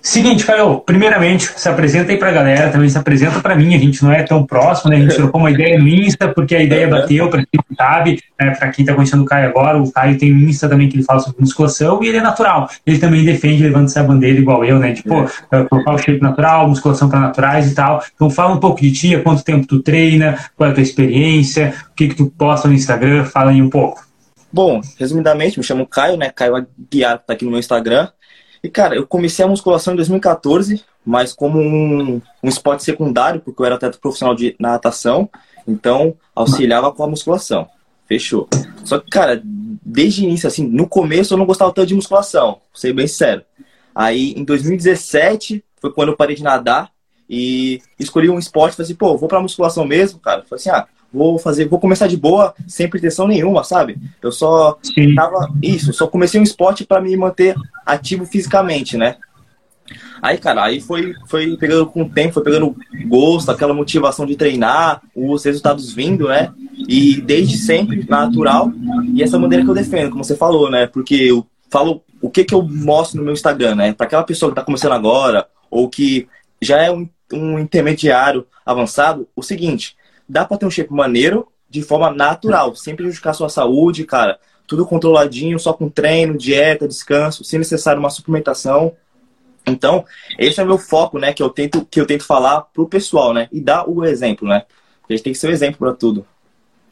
Seguinte, Caio, primeiramente, se apresenta aí pra galera, também se apresenta pra mim, a gente não é tão próximo, né? A gente trocou uma ideia no Insta, porque a ideia bateu, pra quem sabe, né? pra quem tá conhecendo o Caio agora, o Caio tem um Insta também que ele fala sobre musculação e ele é natural. Ele também defende, levando essa bandeira igual eu, né? Pô, é. colocar o shape natural, musculação para naturais e tal. Então fala um pouco de ti, há quanto tempo tu treina, qual é a tua experiência, o que que tu posta no Instagram, fala aí um pouco. Bom, resumidamente, me chamo Caio, né? Caio Aguiar, tá aqui no meu Instagram. E, cara, eu comecei a musculação em 2014, mas como um, um esporte secundário, porque eu era atleta profissional de natação, então auxiliava com a musculação. Fechou. Só que, cara, desde o início, assim, no começo eu não gostava tanto de musculação, ser bem sério. Aí, em 2017, foi quando eu parei de nadar e escolhi um esporte, falei assim, pô, vou pra musculação mesmo, cara. Falei assim, ah, vou fazer, vou começar de boa, sem pretensão nenhuma, sabe? Eu só Sim. tava isso, só comecei um esporte para me manter ativo fisicamente, né? Aí, cara, aí foi, foi pegando com o tempo, foi pegando gosto, aquela motivação de treinar, os resultados vindo, né? E desde sempre, natural. E essa maneira que eu defendo, como você falou, né? Porque eu falo o que, que eu mostro no meu Instagram, né? Para aquela pessoa que tá começando agora, ou que já é um, um intermediário avançado, o seguinte, dá pra ter um shape maneiro de forma natural, sem prejudicar a sua saúde, cara. Tudo controladinho, só com treino, dieta, descanso, se necessário uma suplementação. Então, esse é o meu foco, né, que eu tento que eu tento falar pro pessoal, né, e dar o exemplo, né? A gente tem que ser o exemplo para tudo.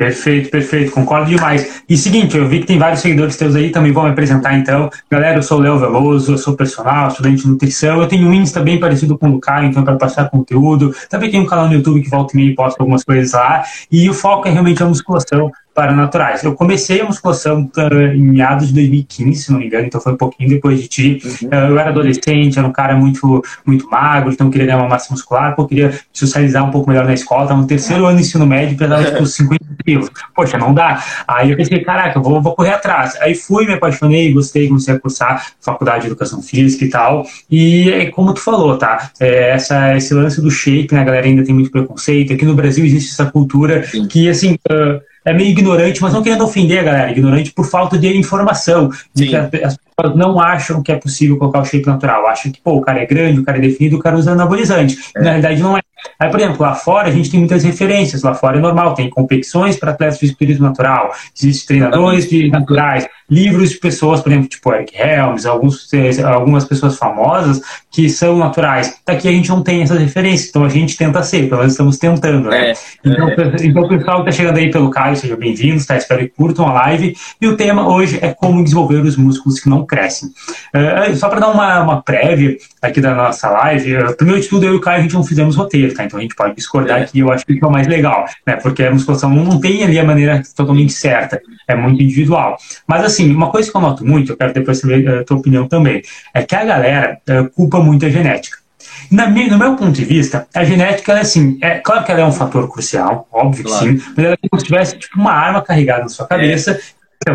Perfeito, perfeito, concordo demais. E seguinte, eu vi que tem vários seguidores teus aí, também vão me apresentar então. Galera, eu sou o Léo Veloso, eu sou personal, estudante de nutrição, eu tenho um Insta bem parecido com o do Caio, então para passar conteúdo. Também tenho um canal no YouTube que volta e meia e posto algumas coisas lá. E o foco é realmente a musculação para naturais. Eu comecei a musculação uh, em meados de 2015, se não me engano, então foi um pouquinho depois de ti. Uhum. Uh, eu era adolescente, era um cara muito, muito magro, então queria ganhar uma massa muscular, pô, queria socializar um pouco melhor na escola, estava no terceiro ano de ensino médio, pesava tipo 50 quilos. Poxa, não dá. Aí eu pensei, caraca, eu vou, vou correr atrás. Aí fui, me apaixonei, gostei, comecei a cursar faculdade de educação física e tal. E é como tu falou, tá? É, essa, esse lance do shape, né, a galera ainda tem muito preconceito. Aqui no Brasil existe essa cultura Sim. que, assim, uh, é meio ignorante, mas não querendo ofender a galera, ignorante por falta de informação, de Sim. que as pessoas não acham que é possível colocar o shape natural, acham que, pô, o cara é grande, o cara é definido, o cara usa anabolizante. É. Na realidade, não é. Aí, por exemplo, lá fora a gente tem muitas referências, lá fora é normal, tem competições para atletas de fisiculturismo natural, existem treinadores de naturais, livros de pessoas, por exemplo, tipo Eric Helms, alguns, algumas pessoas famosas que são naturais. Daqui a gente não tem essas referências, então a gente tenta ser, pelo menos estamos tentando. Né? É, então, é. então, o pessoal que está chegando aí pelo Caio, sejam bem-vindos, tá? espero que curtam a live. E o tema hoje é como desenvolver os músculos que não crescem. Uh, só para dar uma, uma prévia aqui da nossa live, uh, primeiro de tudo, eu e o Caio a gente não fizemos roteiro, tá? então a gente pode discordar é. aqui, eu acho que é o mais legal, né? porque a musculação não tem ali a maneira totalmente certa, é muito individual. Mas assim, uma coisa que eu noto muito, eu quero depois saber a tua opinião também, é que a galera uh, culpa muito a genética. Na, no meu ponto de vista, a genética, é assim, é claro que ela é um fator crucial, óbvio claro. que sim, mas ela é como se tivesse tipo, uma arma carregada na sua cabeça, é.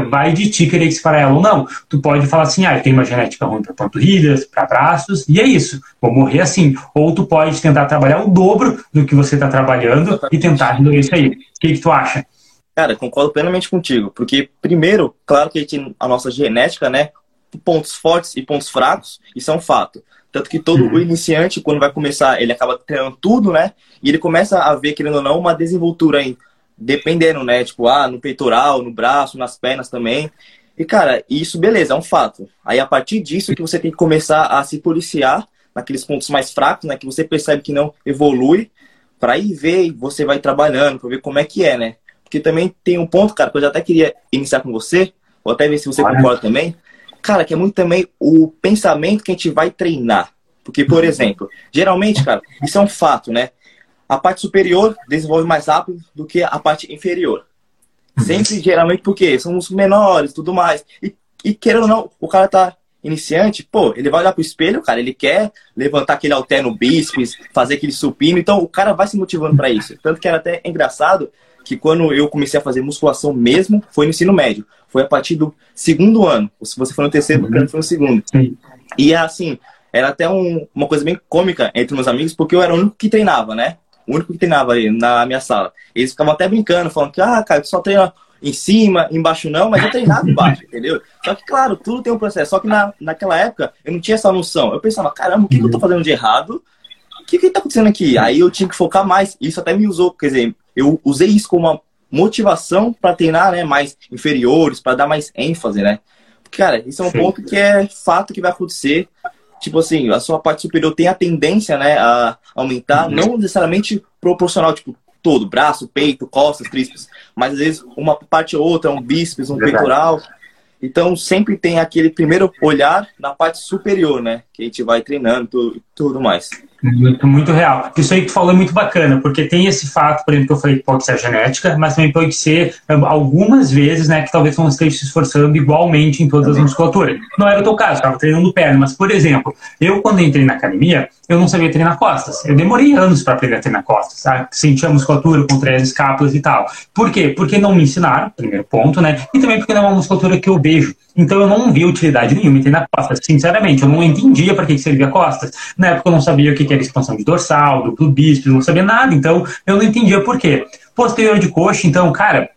Vai de ti querer disparar ela ou não. Tu pode falar assim, ah, eu tenho uma genética ruim para panturrilhas, para braços, e é isso, vou morrer assim. Ou tu pode tentar trabalhar o dobro do que você está trabalhando e tentar resolver isso aí. O que, que tu acha? Cara, concordo plenamente contigo, porque primeiro, claro que a gente a nossa genética, né, pontos fortes e pontos fracos, isso é um fato. Tanto que todo uhum. o iniciante, quando vai começar, ele acaba treinando tudo, né? E ele começa a ver, querendo ou não, uma desenvoltura aí, dependendo, né? Tipo, ah, no peitoral, no braço, nas pernas também. E, cara, isso, beleza, é um fato. Aí, a partir disso, que você tem que começar a se policiar naqueles pontos mais fracos, né? Que você percebe que não evolui, para ir ver e você vai trabalhando, para ver como é que é, né? Porque também tem um ponto, cara, que eu já até queria iniciar com você, ou até ver se você Olha. concorda também. Cara, que é muito também o pensamento que a gente vai treinar. Porque, por uhum. exemplo, geralmente, cara, isso é um fato, né? A parte superior desenvolve mais rápido do que a parte inferior. Uhum. Sempre, geralmente, porque são os menores tudo mais. E, e querendo ou não, o cara tá iniciante, pô, ele vai olhar pro espelho, cara, ele quer levantar aquele halter no bíceps, fazer aquele supino, então o cara vai se motivando para isso. Tanto que era até engraçado que quando eu comecei a fazer musculação mesmo, foi no ensino médio. Foi a partir do segundo ano. Se você for no terceiro, uhum. foi no segundo. Sim. E assim, era até um, uma coisa bem cômica entre meus amigos, porque eu era o único que treinava, né? O único que treinava aí na minha sala. Eles ficavam até brincando, falando que, ah, cara, tu só treina em cima, embaixo não, mas eu treinava embaixo, entendeu? Só que, claro, tudo tem um processo. Só que na, naquela época eu não tinha essa noção. Eu pensava, caramba, o que, que eu tô fazendo de errado? O que, que tá acontecendo aqui? Aí eu tinha que focar mais. Isso até me usou, quer dizer, eu usei isso como uma motivação para treinar né, mais inferiores, para dar mais ênfase, né? Cara, isso é um Sim. ponto que é fato que vai acontecer. Tipo assim, a sua parte superior tem a tendência, né, a aumentar, uhum. não necessariamente proporcional, tipo, todo, braço, peito, costas, tríceps, mas às vezes uma parte ou outra, um bíceps, um Verdade. peitoral. Então sempre tem aquele primeiro olhar na parte superior, né, que a gente vai treinando tudo, tudo mais. Muito, muito real. Isso aí que tu falou é muito bacana, porque tem esse fato, por exemplo, que eu falei que pode ser a genética, mas também pode ser algumas vezes, né, que talvez não esteja se esforçando igualmente em todas as musculaturas. Não era o teu caso, estava treinando perna, mas, por exemplo, eu quando entrei na academia, eu não sabia treinar costas. Eu demorei anos para aprender a treinar costas, sabe? Sentia a musculatura, contrair as escápulas e tal. Por quê? Porque não me ensinaram, primeiro ponto, né? E também porque não é uma musculatura que eu vejo. Então eu não vi utilidade nenhuma em treinar costas. Sinceramente, eu não entendia para que servia costas. Na época eu não sabia o que era expansão de dorsal, duplo bíceps, não sabia nada. Então eu não entendia por quê. Posterior de coxa, então, cara,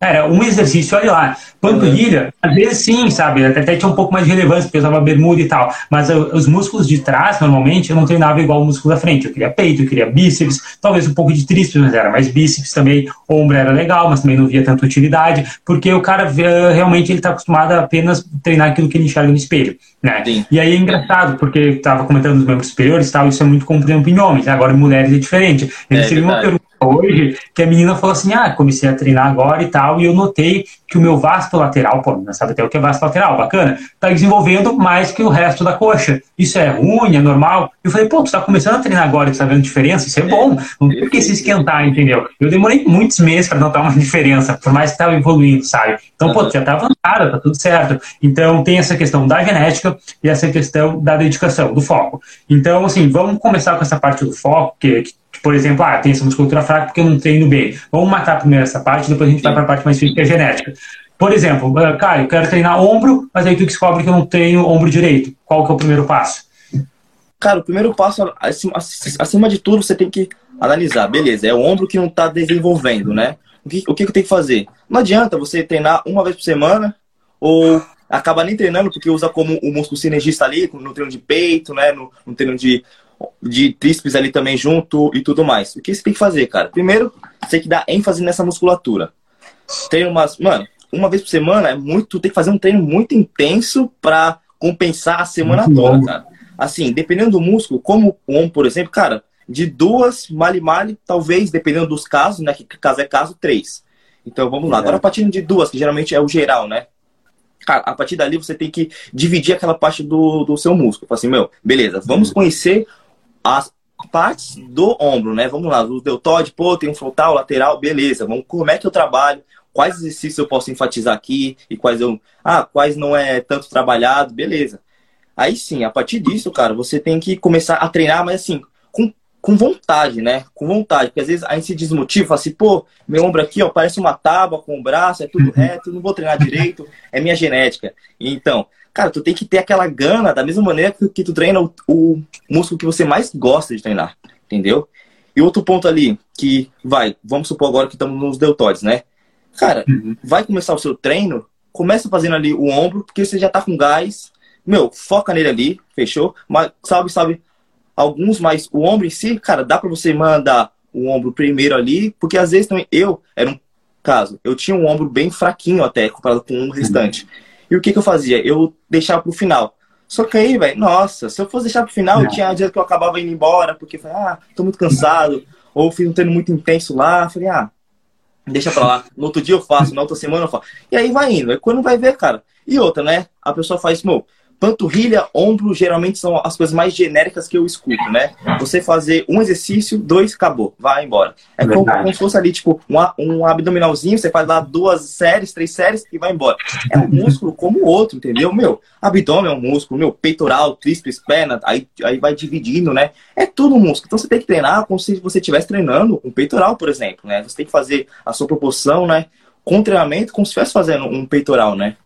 era um exercício, olha lá. Panturrilha, às vezes sim, sabe? Até tinha um pouco mais de relevância, porque eu usava bermuda e tal. Mas os músculos de trás, normalmente, eu não treinava igual o músculo da frente. Eu queria peito, eu queria bíceps, talvez um pouco de tríceps, mas era mais bíceps também. Ombro era legal, mas também não via tanta utilidade, porque o cara realmente ele está acostumado a apenas treinar aquilo que ele enxerga no espelho. Né? E aí é engraçado, porque estava comentando os membros superiores tal, isso é muito comum em homens, agora em mulheres é diferente. Eu é, recebi uma pergunta hoje que a menina falou assim: ah, comecei a treinar agora e tal, e eu notei que o meu vasto lateral, pô, não sabe até o que é vasto lateral, bacana, tá desenvolvendo mais que o resto da coxa. Isso é ruim, é normal? Eu falei, pô, tu tá começando a treinar agora e tá vendo diferença? Isso é bom, não tem que se esquentar, entendeu? Eu demorei muitos meses para notar uma diferença, por mais que tava evoluindo, sabe? Então, pô, já tá avançada, tá tudo certo. Então, tem essa questão da genética e essa questão da dedicação, do foco. Então, assim, vamos começar com essa parte do foco, que, que por exemplo, ah, tem essa musculatura fraca porque eu não treino bem. Vamos matar primeiro essa parte, depois a gente vai para a parte mais física, que é genética. Por exemplo, uh, Caio, eu quero treinar ombro, mas aí tu descobre que eu não tenho ombro direito. Qual que é o primeiro passo? Cara, o primeiro passo, acima, acima de tudo, você tem que analisar. Beleza, é o ombro que não está desenvolvendo, né? O que, o que eu tenho que fazer? Não adianta você treinar uma vez por semana ou acaba nem treinando porque usa como o músculo sinergista ali, no treino de peito, né? No, no treino de de tríceps ali também junto e tudo mais. O que você tem que fazer, cara? Primeiro, você tem que dar ênfase nessa musculatura. Tem umas. Mano, uma vez por semana é muito. Tem que fazer um treino muito intenso para compensar a semana muito toda, longo. cara. Assim, dependendo do músculo, como o ombro, por exemplo, cara, de duas, male-male, talvez, dependendo dos casos, né? Que caso é caso, três. Então vamos lá. É. Agora, a partir de duas, que geralmente é o geral, né? Cara, a partir dali você tem que dividir aquela parte do, do seu músculo. Fala assim, meu, beleza, vamos conhecer as partes do ombro, né? Vamos lá, o deltoide, pô, tem um frontal, lateral, beleza. Vamos, como é que eu trabalho? Quais exercícios eu posso enfatizar aqui e quais eu, ah, quais não é tanto trabalhado, beleza. Aí sim, a partir disso, cara, você tem que começar a treinar, mas assim, com, com vontade, né? Com vontade, porque às vezes a gente se desmotiva, fala assim, pô, meu ombro aqui, ó, parece uma tábua com o braço, é tudo reto, não vou treinar direito, é minha genética. Então, Cara, tu tem que ter aquela gana da mesma maneira que, que tu treina o, o músculo que você mais gosta de treinar, entendeu? E outro ponto ali, que vai, vamos supor agora que estamos nos deltoides, né? Cara, uhum. vai começar o seu treino, começa fazendo ali o ombro, porque você já tá com gás. Meu, foca nele ali, fechou? Mas, sabe, sabe, alguns, mas o ombro em si, cara, dá para você mandar o ombro primeiro ali, porque às vezes também eu, era um caso, eu tinha um ombro bem fraquinho até, comparado com o restante. Uhum. E o que, que eu fazia? Eu deixava pro final. Só que aí, velho, nossa, se eu fosse deixar pro final, eu tinha dias que eu acabava indo embora, porque falei, ah, tô muito cansado, ou fiz um treino muito intenso lá, falei, ah, deixa pra lá. No outro dia eu faço, na outra semana eu faço. E aí vai indo. É quando vai ver, cara. E outra, né? A pessoa faz, meu, Panturrilha, ombro, geralmente são as coisas mais genéricas que eu escuto, né? Você fazer um exercício, dois, acabou, vai embora. É, como, como, se fosse ali, tipo, um, um abdominalzinho, você faz lá duas séries, três séries e vai embora. É um músculo como o outro, entendeu? Meu, abdômen é um músculo, meu, peitoral, tríceps, perna, aí, aí vai dividindo, né? É tudo um músculo. Então você tem que treinar como se você estivesse treinando um peitoral, por exemplo, né? Você tem que fazer a sua proporção, né? Com treinamento, como se estivesse fazendo um peitoral, né?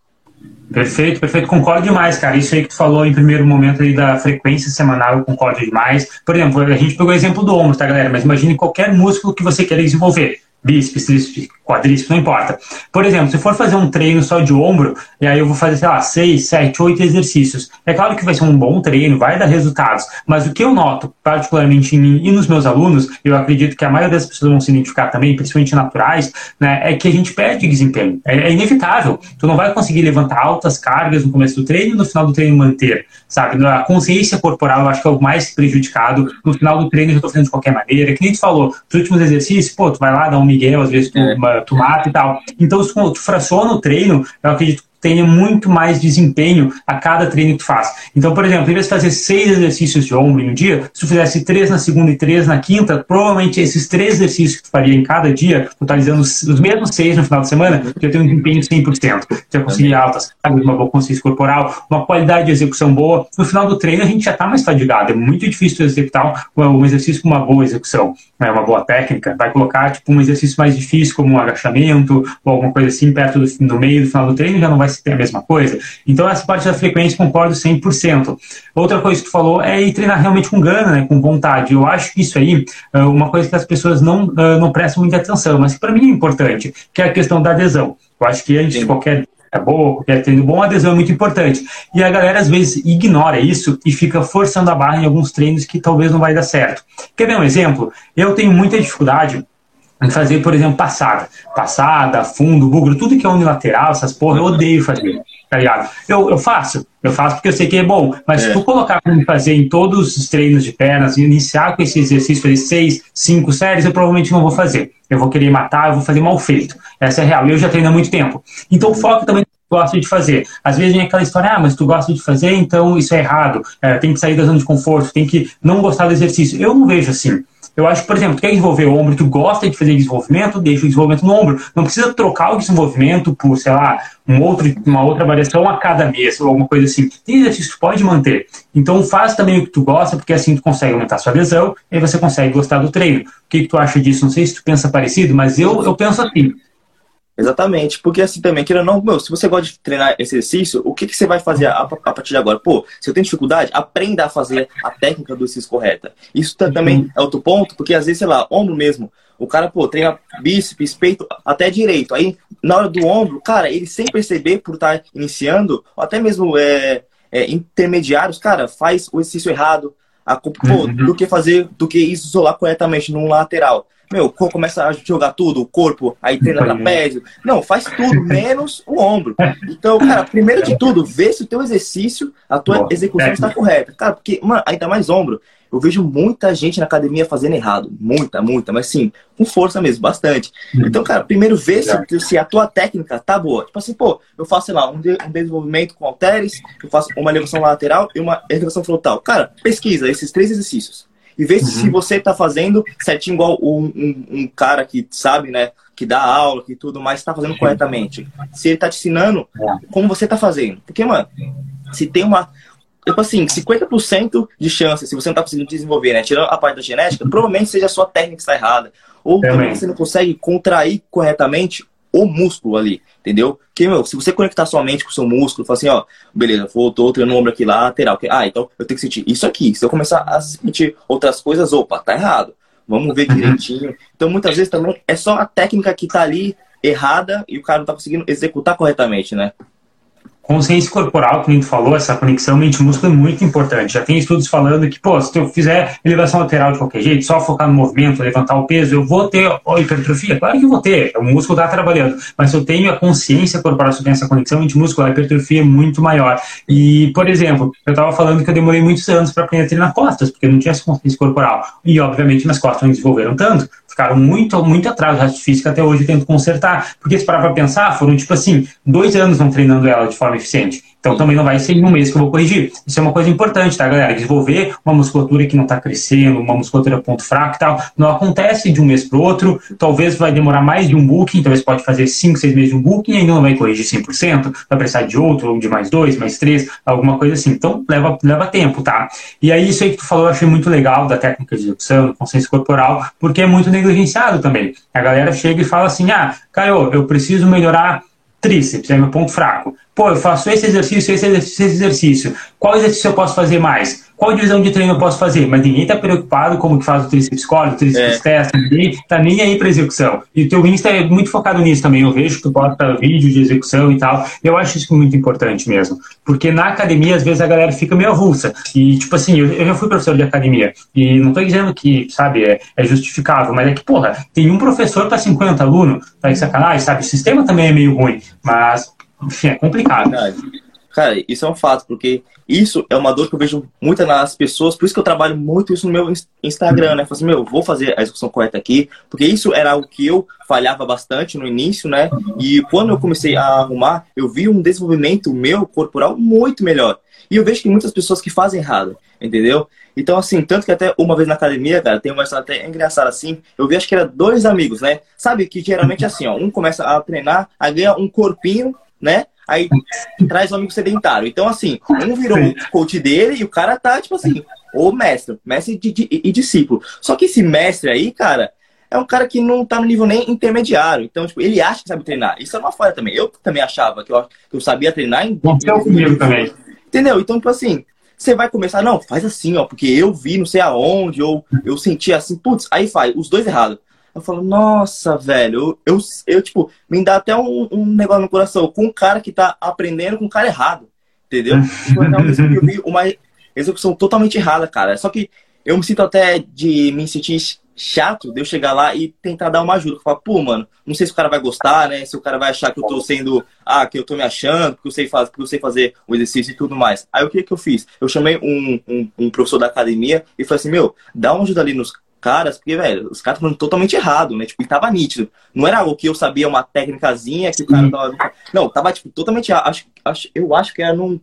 Perfeito, perfeito. Concordo demais, cara. Isso aí que tu falou em primeiro momento aí da frequência semanal, eu concordo demais. Por exemplo, a gente pegou o exemplo do ombro, tá, galera? Mas imagine qualquer músculo que você queira desenvolver. Bíceps, tríceps, quadríceps, não importa. Por exemplo, se for fazer um treino só de ombro, e aí eu vou fazer, sei lá, seis, sete, oito exercícios. É claro que vai ser um bom treino, vai dar resultados, mas o que eu noto, particularmente em mim e nos meus alunos, eu acredito que a maioria das pessoas vão se identificar também, principalmente naturais, né, é que a gente perde desempenho. É, é inevitável. Tu não vai conseguir levantar altas cargas no começo do treino e no final do treino manter, sabe? A consciência corporal, eu acho que é o mais prejudicado. No final do treino, eu estou fazendo de qualquer maneira. Que nem tu falou, os últimos exercícios, pô, tu vai lá, dá um miguel, às vezes tu, é. tu mata e tal. Então, se tu fraciona o treino, eu acredito tenha muito mais desempenho a cada treino que tu faz. Então, por exemplo, em vez de fazer seis exercícios de ombro em um dia, se tu fizesse três na segunda e três na quinta, provavelmente esses três exercícios que tu faria em cada dia, totalizando os, os mesmos seis no final de semana, tu ia ter um desempenho 100%. Tu ia conseguir altas, uma boa consciência corporal, uma qualidade de execução boa. No final do treino, a gente já está mais fadigado. É muito difícil executar um exercício com uma boa execução, né, uma boa técnica. Vai colocar tipo, um exercício mais difícil, como um agachamento ou alguma coisa assim, perto do, no meio do final do treino, já não vai se ter a mesma coisa. Então, essa parte da frequência concordo 100%. Outra coisa que tu falou é ir treinar realmente com gana, né, com vontade. Eu acho que isso aí é uma coisa que as pessoas não, ah, não prestam muita atenção, mas que para mim é importante, que é a questão da adesão. Eu acho que antes de qualquer é boa, qualquer treino bom, a adesão é muito importante. E a galera às vezes ignora isso e fica forçando a barra em alguns treinos que talvez não vai dar certo. Quer ver um exemplo? Eu tenho muita dificuldade fazer, por exemplo, passada. Passada, fundo, bugro, tudo que é unilateral, essas porra, eu odeio fazer, tá ligado? Eu, eu faço, eu faço porque eu sei que é bom, mas é. se tu colocar para me fazer em todos os treinos de pernas, iniciar com esse exercício, fazer seis, cinco séries, eu provavelmente não vou fazer. Eu vou querer matar, eu vou fazer mal feito. Essa é real. Eu já treino há muito tempo. Então, o foco também gosta de fazer. Às vezes vem aquela história, ah, mas tu gosta de fazer, então isso é errado. É, tem que sair da zona de conforto, tem que não gostar do exercício. Eu não vejo assim. Eu acho por exemplo, tu quer desenvolver o ombro, tu gosta de fazer desenvolvimento, deixa o desenvolvimento no ombro. Não precisa trocar o desenvolvimento por, sei lá, um outro, uma outra variação a cada mês ou alguma coisa assim. Tem exercício que pode manter. Então faz também o que tu gosta, porque assim tu consegue aumentar sua adesão e aí você consegue gostar do treino. O que, que tu acha disso? Não sei se tu pensa parecido, mas eu, eu penso assim. Exatamente, porque assim também, querendo não, meu, se você gosta de treinar exercício, o que, que você vai fazer a, a, partir de agora? Pô, se eu tenho dificuldade, aprenda a fazer a técnica do exercício correta. Isso também uhum. é outro ponto, porque às vezes, sei lá, ombro mesmo, o cara, pô, treina bíceps, peito, até direito. Aí, na hora do ombro, cara, ele sem perceber por estar iniciando, ou até mesmo é, é, intermediários, cara, faz o exercício errado, a, pô, uhum. do que fazer, do que isolar corretamente num lateral meu, começa a jogar tudo, o corpo, aí treina trapézio. Não, faz tudo, menos o ombro. Então, cara, primeiro de tudo, vê se o teu exercício, a tua Boa. execução está correta. Cara, porque, mano, ainda mais ombro. Eu vejo muita gente na academia fazendo errado. Muita, muita, mas sim, com força mesmo, bastante. Hum. Então, cara, primeiro vê se, se, a tua técnica tá boa. Tipo assim, pô, eu faço, sei lá, um, de, um desenvolvimento com halteres, eu faço uma elevação lateral e uma elevação frontal. Cara, pesquisa esses três exercícios e ver uhum. se você está fazendo certinho igual um, um, um, cara que sabe, né, que dá aula, que tudo mais, está fazendo corretamente. Se ele está te ensinando é. como você está fazendo. Porque, mano, se tem uma. Tipo assim, 50% de chance, se você não está conseguindo desenvolver, né? Tirando a parte da genética, provavelmente seja a sua técnica que está errada. Ou também você não consegue contrair corretamente o músculo ali, entendeu? Porque, meu, se você conectar sua mente com o seu músculo, falar assim, ó, beleza, voltou, treinando o ombro aqui lateral, ah, então eu tenho que sentir isso aqui. Se eu começar a sentir outras coisas, opa, tá errado. Vamos ver direitinho. Então, muitas vezes também é só a técnica que tá ali errada e o cara não tá conseguindo executar corretamente, né? Consciência corporal, que a gente falou, essa conexão mente-músculo é muito importante. Já tem estudos falando que, pô, se eu fizer elevação lateral de qualquer jeito, só focar no movimento, levantar o peso, eu vou ter hipertrofia? Claro que eu vou ter, o músculo está trabalhando. Mas se eu tenho a consciência corporal, se eu tenho essa conexão mente-músculo, a hipertrofia é muito maior. E, por exemplo, eu estava falando que eu demorei muitos anos para aprender a treinar costas, porque eu não tinha essa consciência corporal. E, obviamente, minhas costas não desenvolveram tanto ficaram muito, muito atrás do resto físico até hoje tento consertar. Porque se parar para pensar, foram tipo assim, dois anos não treinando ela de forma eficiente. Então também não vai ser em um mês que eu vou corrigir. Isso é uma coisa importante, tá, galera? Desenvolver uma musculatura que não está crescendo, uma musculatura ponto fraco e tal, não acontece de um mês para o outro. Talvez vai demorar mais de um booking, talvez pode fazer 5, 6 meses de um booking e ainda não vai corrigir 100%, vai precisar de outro, ou de mais dois, mais três, alguma coisa assim. Então leva, leva tempo, tá? E aí isso aí que tu falou eu achei muito legal da técnica de execução, consciência corporal, porque é muito negligenciado também. A galera chega e fala assim, ah, Caio, eu preciso melhorar tríceps, é meu ponto fraco. Pô, eu faço esse exercício, esse exercício, esse exercício. Qual exercício eu posso fazer mais? Qual divisão de treino eu posso fazer? Mas ninguém está preocupado como que faz o tríceps core, o tríceps é. testa, ninguém tá nem aí para execução. E o teu Insta é muito focado nisso também. Eu vejo que tu bota vídeo de execução e tal. Eu acho isso muito importante mesmo. Porque na academia, às vezes, a galera fica meio avulsa. E, tipo assim, eu, eu já fui professor de academia. E não estou dizendo que, sabe, é, é, justificável, mas é que, porra, tem um professor para 50 alunos, tá de sacanagem, sabe? O sistema também é meio ruim. Mas, enfim, é complicado. Cara, isso é um fato, porque isso é uma dor que eu vejo muito nas pessoas, por isso que eu trabalho muito isso no meu Instagram, né? Falei assim, meu, vou fazer a execução correta aqui, porque isso era algo que eu falhava bastante no início, né? E quando eu comecei a arrumar, eu vi um desenvolvimento meu corporal muito melhor. E eu vejo que muitas pessoas que fazem errado, entendeu? Então, assim, tanto que até uma vez na academia, cara, tem uma história até engraçada assim, eu vi acho que era dois amigos, né? Sabe que geralmente é assim, ó, um começa a treinar, aí ganha um corpinho, né? Aí traz um amigo sedentário. Então, assim, um virou o coach dele e o cara tá, tipo assim, o mestre, mestre e discípulo. Só que esse mestre aí, cara, é um cara que não tá no nível nem intermediário. Então, tipo, ele acha que sabe treinar. Isso é uma falha também. Eu também achava que eu, que eu sabia treinar em. comigo também. Entendeu? Então, tipo assim, você vai começar, não, faz assim, ó, porque eu vi não sei aonde, ou eu senti assim, putz, aí faz, os dois errados. Eu falo, nossa, velho, eu, eu, eu tipo, me dá até um, um, negócio no coração com um cara que tá aprendendo com um cara errado, entendeu? Então, eu vi uma execução totalmente errada, cara. Só que eu me sinto até de me sentir chato de eu chegar lá e tentar dar uma ajuda. Falar, pô, mano, não sei se o cara vai gostar, né? Se o cara vai achar que eu tô sendo, ah, que eu tô me achando, que eu sei, faz, que eu sei fazer o exercício e tudo mais. Aí o que que eu fiz? Eu chamei um, um, um professor da academia e falei assim, meu, dá uma ajuda ali nos caras, porque, velho, os caras estavam totalmente errado, né? Tipo, ele tava nítido. Não era algo que eu sabia uma técnicazinha que o cara tava. Não, tava, tipo, totalmente acho, acho, Eu acho que era num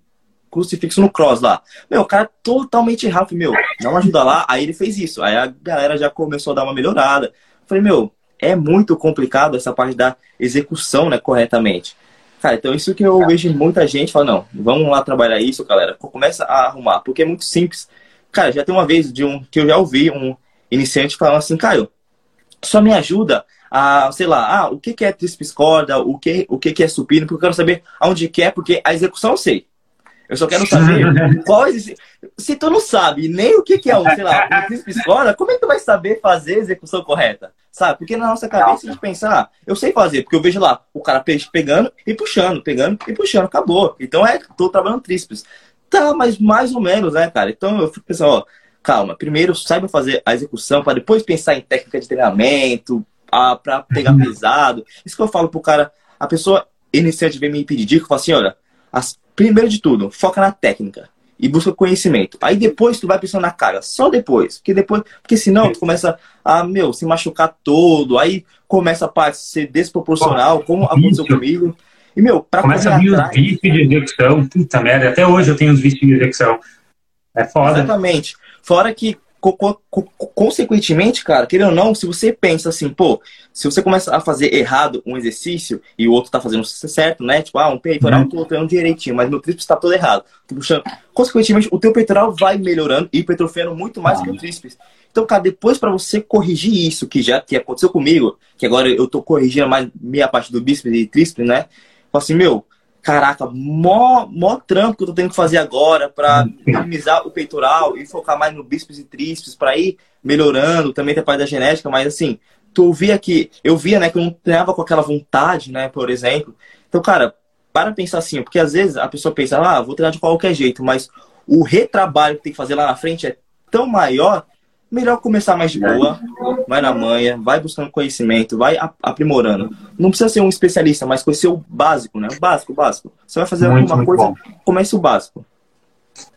crucifixo no cross lá. Meu, o cara totalmente errado. Falei, meu, dá uma ajuda lá. Aí ele fez isso. Aí a galera já começou a dar uma melhorada. Falei, meu, é muito complicado essa parte da execução, né, corretamente. Cara, então isso que eu vejo muita gente fala, não, vamos lá trabalhar isso, galera. Começa a arrumar, porque é muito simples. Cara, já tem uma vez de um que eu já ouvi um iniciante falando assim, Caio, só me ajuda a, sei lá, ah, o que, que é tríceps corda, o que, o que, que é supino, porque eu quero saber aonde que é, porque a execução eu sei. Eu só quero saber qual Se tu não sabe nem o que, que é um, sei lá, um tríceps corda, como é que tu vai saber fazer a execução correta? Sabe? Porque na nossa cabeça a gente pensa, ah, eu sei fazer, porque eu vejo lá o cara pegando e puxando, pegando e puxando, acabou. Então é, tô trabalhando tríceps. Tá, mas mais ou menos, né, cara? Então eu fico pensando, ó, calma, primeiro saiba fazer a execução para depois pensar em técnica de treinamento, para pegar uhum. pesado. Isso que eu falo pro cara, a pessoa iniciante vem me pedir dica, eu falo assim, olha, as, primeiro de tudo, foca na técnica e busca conhecimento. Aí depois tu vai pensando na carga, só depois, porque depois, porque senão tu começa a, meu, se machucar todo, aí começa a parte ser desproporcional, como aconteceu comigo. E, meu, pra Começa a vir os vícios de execução, puta merda, até hoje eu tenho os vícios de execução. É foda. Exatamente. Fora que, co co consequentemente, cara, querendo ou não, se você pensa assim, pô, se você começa a fazer errado um exercício e o outro tá fazendo certo, né? Tipo, ah, um peitoral, uhum. tô treinando direitinho, mas meu tríceps tá todo errado. Tô puxando. Consequentemente, o teu peitoral vai melhorando e hipertrofiando muito mais que o tríceps. Então, cara, depois para você corrigir isso, que já que aconteceu comigo, que agora eu tô corrigindo mais meia parte do bíceps e tríceps, né? Falo assim, meu, caraca, mó, mó trampo que eu tô tendo que fazer agora para minimizar o peitoral e focar mais no bíceps e tríceps para ir melhorando, também tem a parte da genética, mas assim, tu via que, eu via, né, que eu não treinava com aquela vontade, né, por exemplo. Então, cara, para pensar assim, porque às vezes a pessoa pensa, ah, vou treinar de qualquer jeito, mas o retrabalho que tem que fazer lá na frente é tão maior melhor começar mais de boa, vai na manha, vai buscando conhecimento, vai aprimorando. Não precisa ser um especialista, mas conhecer o básico, né? O básico, o básico. Você vai fazer muito, alguma muito coisa, bom. comece o básico.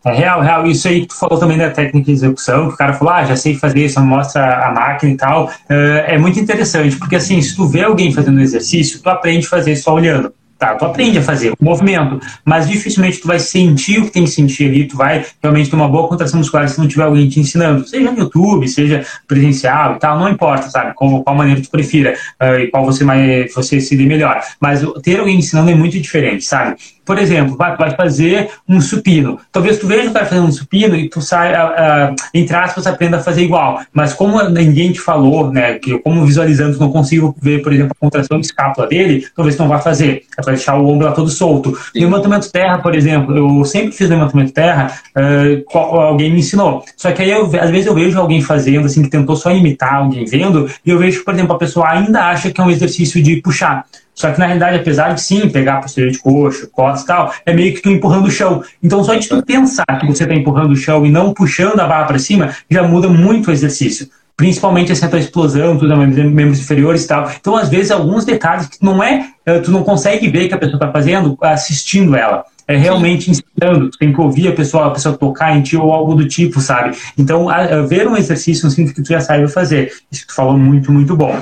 É real, real. Isso aí tu falou também da técnica de execução, que o cara falou, ah, já sei fazer isso, mostra a máquina e tal. É, é muito interessante, porque assim, se tu vê alguém fazendo exercício, tu aprende a fazer só olhando. Tá, tu aprende a fazer o movimento, mas dificilmente tu vai sentir o que tem que sentir ali, tu vai realmente ter uma boa contração muscular se não tiver alguém te ensinando, seja no YouTube, seja presencial e tal, não importa, sabe, qual, qual maneira tu prefira uh, e qual você, mais, você se dê melhor. Mas ter alguém ensinando é muito diferente, sabe? Por exemplo, vai, vai fazer um supino. Talvez tu veja o cara fazendo um supino e tu sai, uh, uh, entre aspas, aprenda a fazer igual. Mas como ninguém te falou, né, que como visualizando não consigo ver, por exemplo, a contração de escápula dele, talvez tu não vai fazer. É para deixar o ombro lá todo solto. Sim. Levantamento terra, por exemplo, eu sempre fiz levantamento terra, uh, alguém me ensinou. Só que aí, eu, às vezes, eu vejo alguém fazendo, assim, que tentou só imitar alguém vendo, e eu vejo, por exemplo, a pessoa ainda acha que é um exercício de puxar. Só que na realidade, apesar de sim pegar posterior de coxa, costas e tal, é meio que tu empurrando o chão. Então só de tu pensar que você está empurrando o chão e não puxando a barra para cima, já muda muito o exercício. Principalmente assim, a tua explosão, tudo, membros inferiores e tal. Então, às vezes, alguns detalhes que não é, eh, tu não consegue ver que a pessoa está fazendo assistindo ela é realmente ensinando, tu tem que ouvir a pessoa, a pessoa tocar em ti ou algo do tipo, sabe? Então, a, a ver um exercício não significa que tu já saiba fazer. Isso que tu falou muito, muito bom.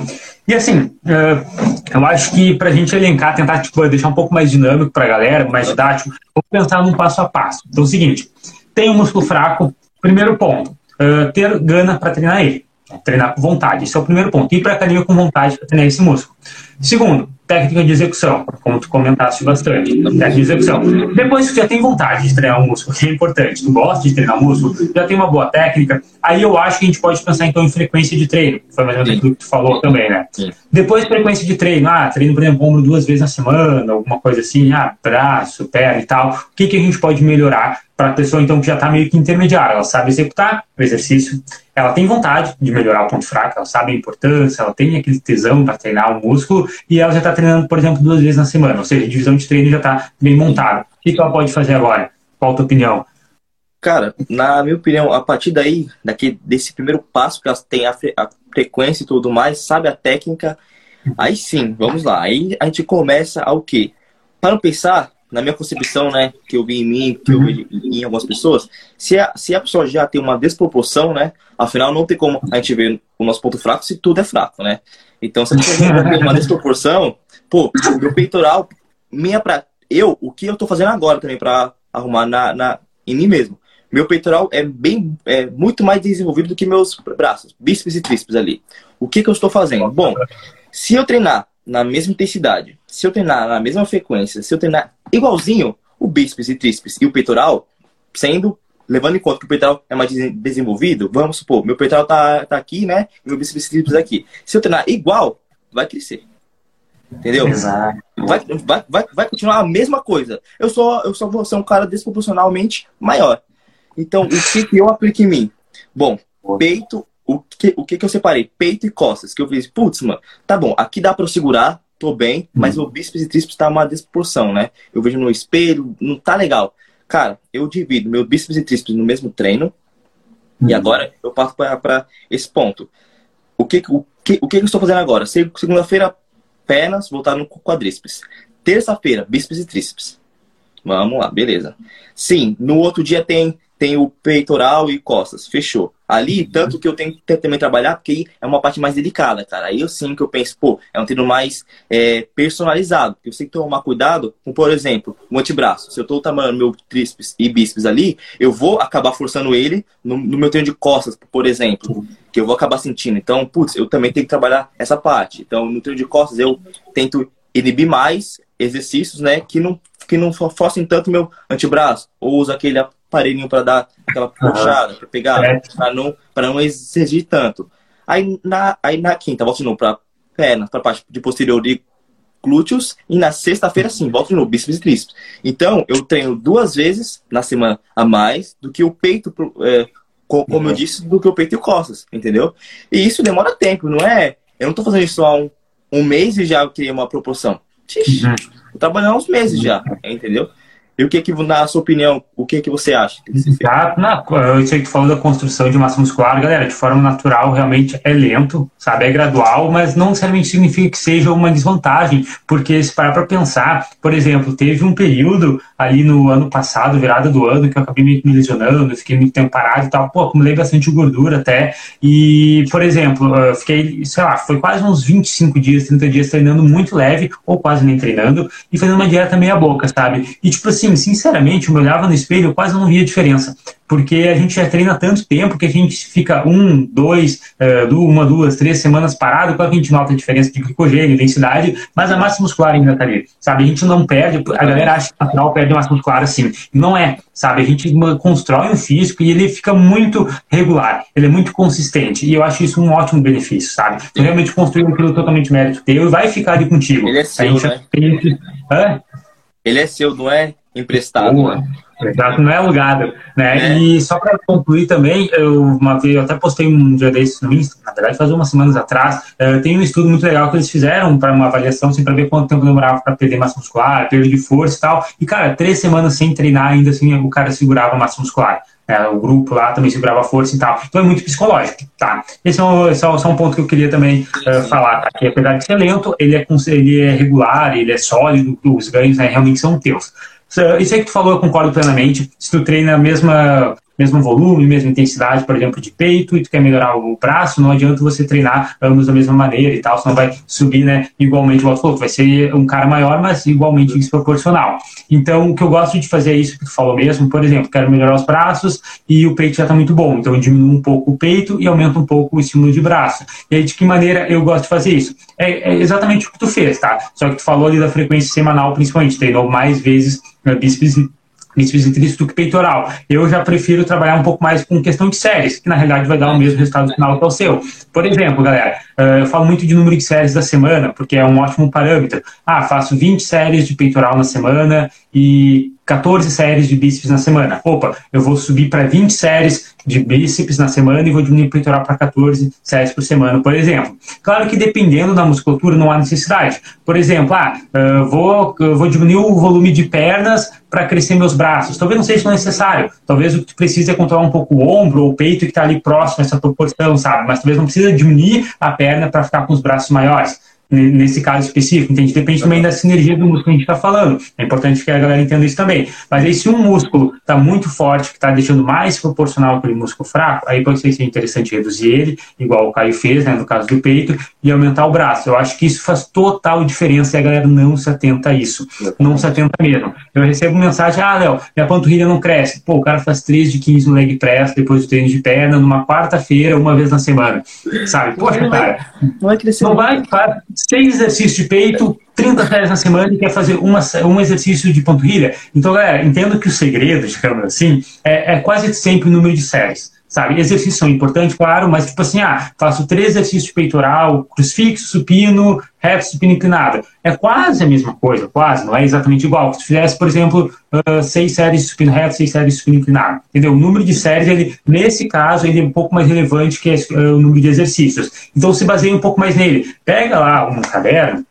E assim, uh, eu acho que para a gente elencar, tentar tipo, deixar um pouco mais dinâmico para a galera, mais didático, vamos pensar num passo a passo. Então é o seguinte, tem um músculo fraco, primeiro ponto, uh, ter gana para treinar ele. Treinar com vontade, esse é o primeiro ponto. Ir para a academia com vontade para treinar esse músculo. Segundo, técnica de execução, como tu comentaste bastante, técnica de execução. Depois que tu já tem vontade de treinar um músculo, que é importante, tu gosta de treinar músculo, já tem uma boa técnica, aí eu acho que a gente pode pensar então em frequência de treino, foi mais ou menos aquilo que tu falou também, né? Sim. Depois frequência de treino, ah, treino, por exemplo, ombro duas vezes na semana, alguma coisa assim, ah, braço, perna e tal, o que, que a gente pode melhorar para a pessoa então que já está meio que intermediária, ela sabe executar o exercício, ela tem vontade de melhorar o ponto fraco, ela sabe a importância, ela tem aquele tesão para treinar o músculo e ela já está treinando, por exemplo, duas vezes na semana, ou seja, a divisão de treino já está bem montada. O que, ela pode fazer agora? Qual a tua opinião? Cara, na minha opinião, a partir daí, daqui, desse primeiro passo que ela tem a, fre a frequência e tudo mais, sabe a técnica, aí sim, vamos lá. Aí a gente começa ao quê? Para pensar, na minha concepção, né, que eu vi em mim, que eu vi em algumas pessoas, se a, se a pessoa já tem uma desproporção, né, afinal não tem como a gente ver o nosso ponto fraco se tudo é fraco, né? Então, se a pessoa já tem uma desproporção, pô, meu peitoral, minha pra. Eu, o que eu tô fazendo agora também para arrumar na, na, em mim mesmo? Meu peitoral é bem, é muito mais desenvolvido do que meus braços, bíceps e tríceps ali. O que, que eu estou fazendo? Bom, se eu treinar na mesma intensidade, se eu treinar na mesma frequência, se eu treinar igualzinho o bíceps e tríceps e o peitoral, sendo levando em conta que o peitoral é mais desenvolvido, vamos supor, meu peitoral tá, tá aqui, né? E meu bíceps e tríceps aqui. Se eu treinar igual, vai crescer. Entendeu? Exato. Vai, vai, vai, vai continuar a mesma coisa. Eu só, eu só vou ser um cara desproporcionalmente maior. Então, o que, que eu aplico em mim? Bom, peito, o que, o que, que eu separei? Peito e costas. Que eu fiz, putz, mano, tá bom, aqui dá pra eu segurar, tô bem, mas hum. o bíceps e tríceps tá uma desproporção, né? Eu vejo no espelho, não tá legal. Cara, eu divido meu bíceps e tríceps no mesmo treino, hum. e agora eu passo para esse ponto. O que, o, que, o que eu estou fazendo agora? Segunda-feira, pernas, voltar no quadríceps. Terça-feira, bíceps e tríceps. Vamos lá, beleza. Sim, no outro dia tem tem o peitoral e costas, fechou. Ali, uhum. tanto que eu tenho que também trabalhar, porque aí é uma parte mais delicada, cara. Aí eu sim que eu penso, pô, é um treino mais é, personalizado. Eu sei que tomar cuidado com, por exemplo, o antebraço. Se eu tô tamanho meu tríceps e bíceps ali, eu vou acabar forçando ele no, no meu treino de costas, por exemplo, que eu vou acabar sentindo. Então, putz, eu também tenho que trabalhar essa parte. Então, no treino de costas, eu tento inibir mais exercícios, né, que não que não forcem tanto meu antebraço, ou uso aquele aparelhinho para dar aquela puxada, para pegar, é. para não, não exigir tanto. Aí na, aí na quinta, volto de novo para perna, para parte de posterior de glúteos, e na sexta-feira, sim, volto de novo, bíceps e tríceps. Então, eu treino duas vezes na semana a mais do que o peito, é, como eu uhum. disse, do que o peito e o costas, entendeu? E isso demora tempo, não é? Eu não estou fazendo isso há um, um mês e já criei uma proporção. Xixi, uhum. Eu trabalhando há uns meses já, entendeu? E o que que, na sua opinião, o que que você acha? Que ah, na, eu sei que tu falou da construção de massa muscular, galera, de forma natural, realmente é lento, sabe? É gradual, mas não necessariamente significa que seja uma desvantagem, porque se parar para pensar, por exemplo, teve um período ali no ano passado, virada do ano, que eu acabei me lesionando, fiquei muito tempo parado e tal, pô, acumulei bastante gordura até, e, por exemplo, eu fiquei, sei lá, foi quase uns 25 dias, 30 dias treinando muito leve, ou quase nem treinando, e fazendo uma dieta meia boca, sabe? E tipo assim, assim, sinceramente, eu me olhava no espelho, eu quase não via diferença porque a gente já treina tanto tempo que a gente fica um, dois, uh, uma, duas, três semanas parado, claro que a gente nota a diferença de glicogênio, densidade, mas a massa muscular ainda tá ali, sabe? A gente não perde, a galera acha que natural perde a massa muscular assim, não é, sabe? A gente constrói um físico e ele fica muito regular, ele é muito consistente, e eu acho isso um ótimo benefício, sabe? Tu realmente construir aquilo totalmente mérito teu e vai ficar ali contigo. Ele é seu, né? Ele é seu, não é emprestado, Boa. né? Exato, não é alugado, né? É. E só para concluir também, eu uma vez eu até postei um dia desses no Insta, na verdade faz umas semanas atrás, uh, tem um estudo muito legal que eles fizeram para uma avaliação, assim, para ver quanto tempo demorava para perder massa muscular, perda de força e tal. E cara, três semanas sem treinar ainda assim o cara segurava massa muscular. É, o grupo lá também segurava força e tal. Então é muito psicológico, tá? Esse é, um, esse é um ponto que eu queria também uh, falar, tá? Que apesar de ser lento, ele é, ele é regular, ele é sólido, os ganhos né, realmente são teus. Isso aí que tu falou, eu concordo plenamente. Se tu treina mesma mesmo volume, mesma intensidade, por exemplo, de peito, e tu quer melhorar o braço, não adianta você treinar ambos da mesma maneira e tal, senão vai subir, né, igualmente, o falou, vai ser um cara maior, mas igualmente desproporcional. Então, o que eu gosto de fazer é isso que tu falou mesmo, por exemplo, quero melhorar os braços e o peito já está muito bom, então eu diminuo um pouco o peito e aumento um pouco o estímulo de braço. E aí, de que maneira eu gosto de fazer isso? É, é exatamente o que tu fez, tá? Só que tu falou ali da frequência semanal, principalmente, treinou mais vezes bíceps bíceps e do que peitoral. Eu já prefiro trabalhar um pouco mais com questão de séries, que na realidade vai dar o mesmo resultado final que o seu. Por exemplo, galera, eh, eu falo muito de número de séries da semana, porque é um ótimo parâmetro. Ah, faço 20 séries de peitoral na semana e 14 séries de bíceps na semana. Opa, eu vou subir para 20 séries de bíceps na semana e vou diminuir o peitoral para 14 séries por semana, por exemplo. Claro que dependendo da musculatura não há necessidade. Por exemplo, ah, vou, vou diminuir o volume de pernas para crescer meus braços. Talvez não seja necessário. Talvez o que tu precisa é controlar um pouco o ombro ou o peito que está ali próximo a essa proporção, sabe? Mas talvez não precisa diminuir a perna para ficar com os braços maiores nesse caso específico, entende? Depende também da sinergia do músculo que a gente está falando. É importante que a galera entenda isso também. Mas aí, se um músculo está muito forte, que está deixando mais proporcional aquele músculo fraco, aí pode ser interessante reduzir ele, igual o Caio fez, né, no caso do peito, e aumentar o braço. Eu acho que isso faz total diferença e a galera não se atenta a isso. Não se atenta mesmo. Eu recebo mensagem, ah, Léo, minha panturrilha não cresce. Pô, o cara faz 3 de 15 no leg press depois do treino de perna, numa quarta-feira, uma vez na semana. Sabe? Poxa, cara. Não vai crescer. Não vai, cara seis exercícios de peito, 30 séries na semana e quer fazer uma, um exercício de panturrilha. Então, galera, entendo que o segredo, digamos assim, é, é quase sempre o número de séries. Sabe, exercícios são importantes, claro, mas tipo assim, ah, faço três exercícios de peitoral, crucifixo, supino, reto, supino inclinado. É quase a mesma coisa, quase, não é exatamente igual. Se fizesse, por exemplo, uh, seis séries de supino reto, seis séries de supino inclinado, entendeu? O número de séries, ele, nesse caso, ele é um pouco mais relevante que uh, o número de exercícios. Então, se baseia um pouco mais nele. Pega lá um caderno,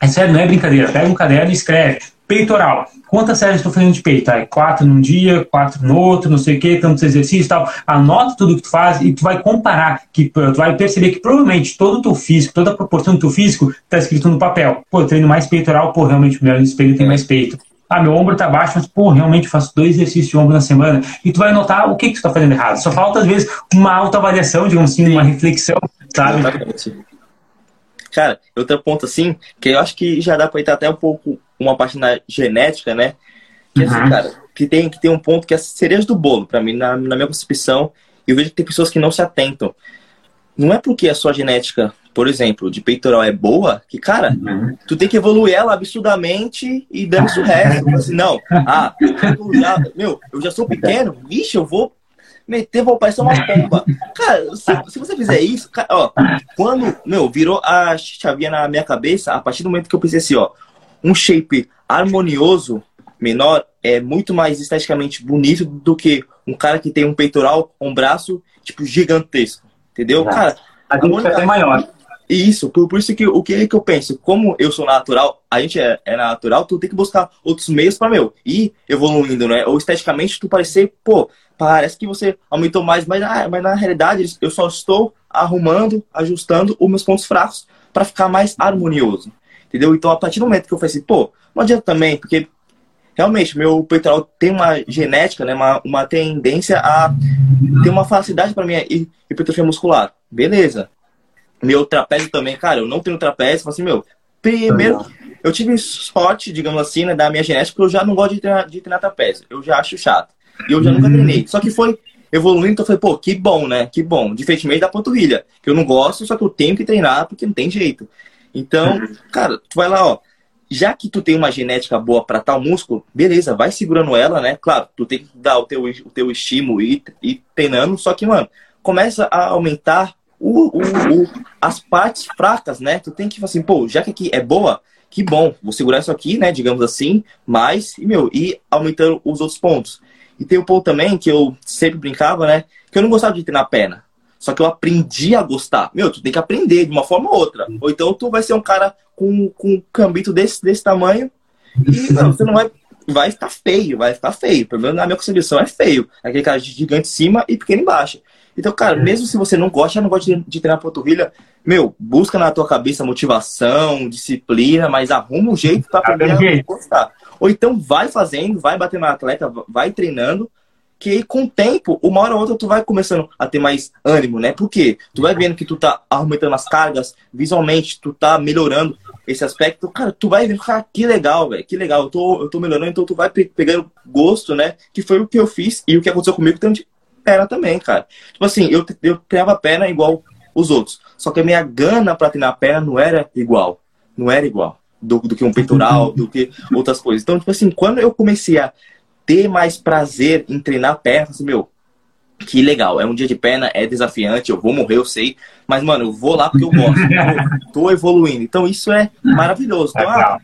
é sério, não é brincadeira, pega um caderno e escreve Peitoral. Quantas séries estou fazendo de peito? Tá? Quatro num dia, quatro no outro, não sei o que, tantos exercícios e tal. Anota tudo que tu faz e tu vai comparar, que tu vai perceber que provavelmente todo o teu físico, toda a proporção do teu físico está escrito no papel. Pô, eu treino mais peitoral, pô, realmente o meu espelho tem mais peito. Ah, meu ombro tá baixo, mas, pô, realmente faço dois exercícios de ombro na semana. E tu vai notar o que, que tu tá fazendo errado. Só falta, às vezes, uma autoavaliação, digamos assim, uma reflexão, sabe? Exatamente. Cara, outro ponto assim, que eu acho que já dá para entrar até um pouco uma parte na genética, né? Que assim, uhum. assim, cara, que tem, que tem um ponto que é cereja do bolo, para mim, na, na minha concepção. Eu vejo que tem pessoas que não se atentam. Não é porque a sua genética, por exemplo, de peitoral é boa, que, cara, uhum. tu tem que evoluir ela absurdamente e dando-se o resto. assim, não, ah, eu já, meu, eu já sou pequeno, vixe, eu vou meter, vou parecer uma pomba. Cara, se, se, você fizer isso, cara, ó, quando, meu, virou a chavinha na minha cabeça, a partir do momento que eu pensei assim, ó, um shape harmonioso, menor, é muito mais esteticamente bonito do que um cara que tem um peitoral, um braço, tipo, gigantesco. Entendeu? Cara, a gente é maior. Isso, por, por isso que o que, que eu penso, como eu sou natural, a gente é, é natural, tu tem que buscar outros meios para meu, ir evoluindo, né? Ou esteticamente tu parecer, pô, parece que você aumentou mais, mas, ah, mas na realidade eu só estou arrumando, ajustando os meus pontos fracos para ficar mais harmonioso. Entendeu? Então, a partir do momento que eu falei assim, pô, não adianta também, porque realmente meu peitoral tem uma genética, né, uma, uma tendência a ter uma facilidade para minha hipertrofia muscular. Beleza. Meu trapézio também, cara, eu não tenho trapézio, assim, meu, primeiro, eu tive sorte, digamos assim, né, da minha genética, porque eu já não gosto de treinar, de treinar trapézio. Eu já acho chato. E eu já uhum. nunca treinei. Só que foi evoluindo, então eu falei, pô, que bom, né? Que bom. Diferentemente da panturrilha, que eu não gosto, só que eu tenho que treinar porque não tem jeito. Então, uhum. cara, tu vai lá, ó. Já que tu tem uma genética boa para tal músculo, beleza, vai segurando ela, né? Claro, tu tem que dar o teu, o teu estímulo e ir treinando, só que, mano, começa a aumentar o, o, o, as partes fracas, né? Tu tem que falar assim, pô, já que aqui é boa, que bom, vou segurar isso aqui, né? Digamos assim, mas, e, meu, e aumentando os outros pontos. E tem um ponto também que eu sempre brincava, né? Que eu não gostava de treinar perna. Só que eu aprendi a gostar. Meu, tu tem que aprender de uma forma ou outra. Ou então tu vai ser um cara com, com um cambito desse, desse tamanho e não, você não vai. Vai ficar feio, vai ficar feio. Pelo menos na minha concepção é feio. Aquele cara gigante em cima e pequeno embaixo. Então, cara, mesmo se você não gosta, não gosta de, de treinar panturrilha, meu, busca na tua cabeça motivação, disciplina, mas arruma um jeito para aprender a gostar. Ou então vai fazendo, vai batendo na atleta, vai treinando, que com o tempo, uma hora ou outra, tu vai começando a ter mais ânimo, né? Porque tu vai vendo que tu tá aumentando as cargas, visualmente, tu tá melhorando esse aspecto, cara, tu vai vendo, cara, que legal, velho, que legal, eu tô, eu tô melhorando, então tu vai pegando gosto, né? Que foi o que eu fiz e o que aconteceu comigo de perna também, cara. Tipo assim, eu, eu treinava perna igual os outros, só que a minha gana pra treinar perna não era igual, não era igual do, do que um peitoral, do que outras coisas. Então, tipo assim, quando eu comecei a ter mais prazer em treinar perna, assim, meu, que legal, é um dia de perna, é desafiante, eu vou morrer, eu sei, mas, mano, eu vou lá porque eu gosto, tô, tô evoluindo. Então, isso é maravilhoso. Então, ah,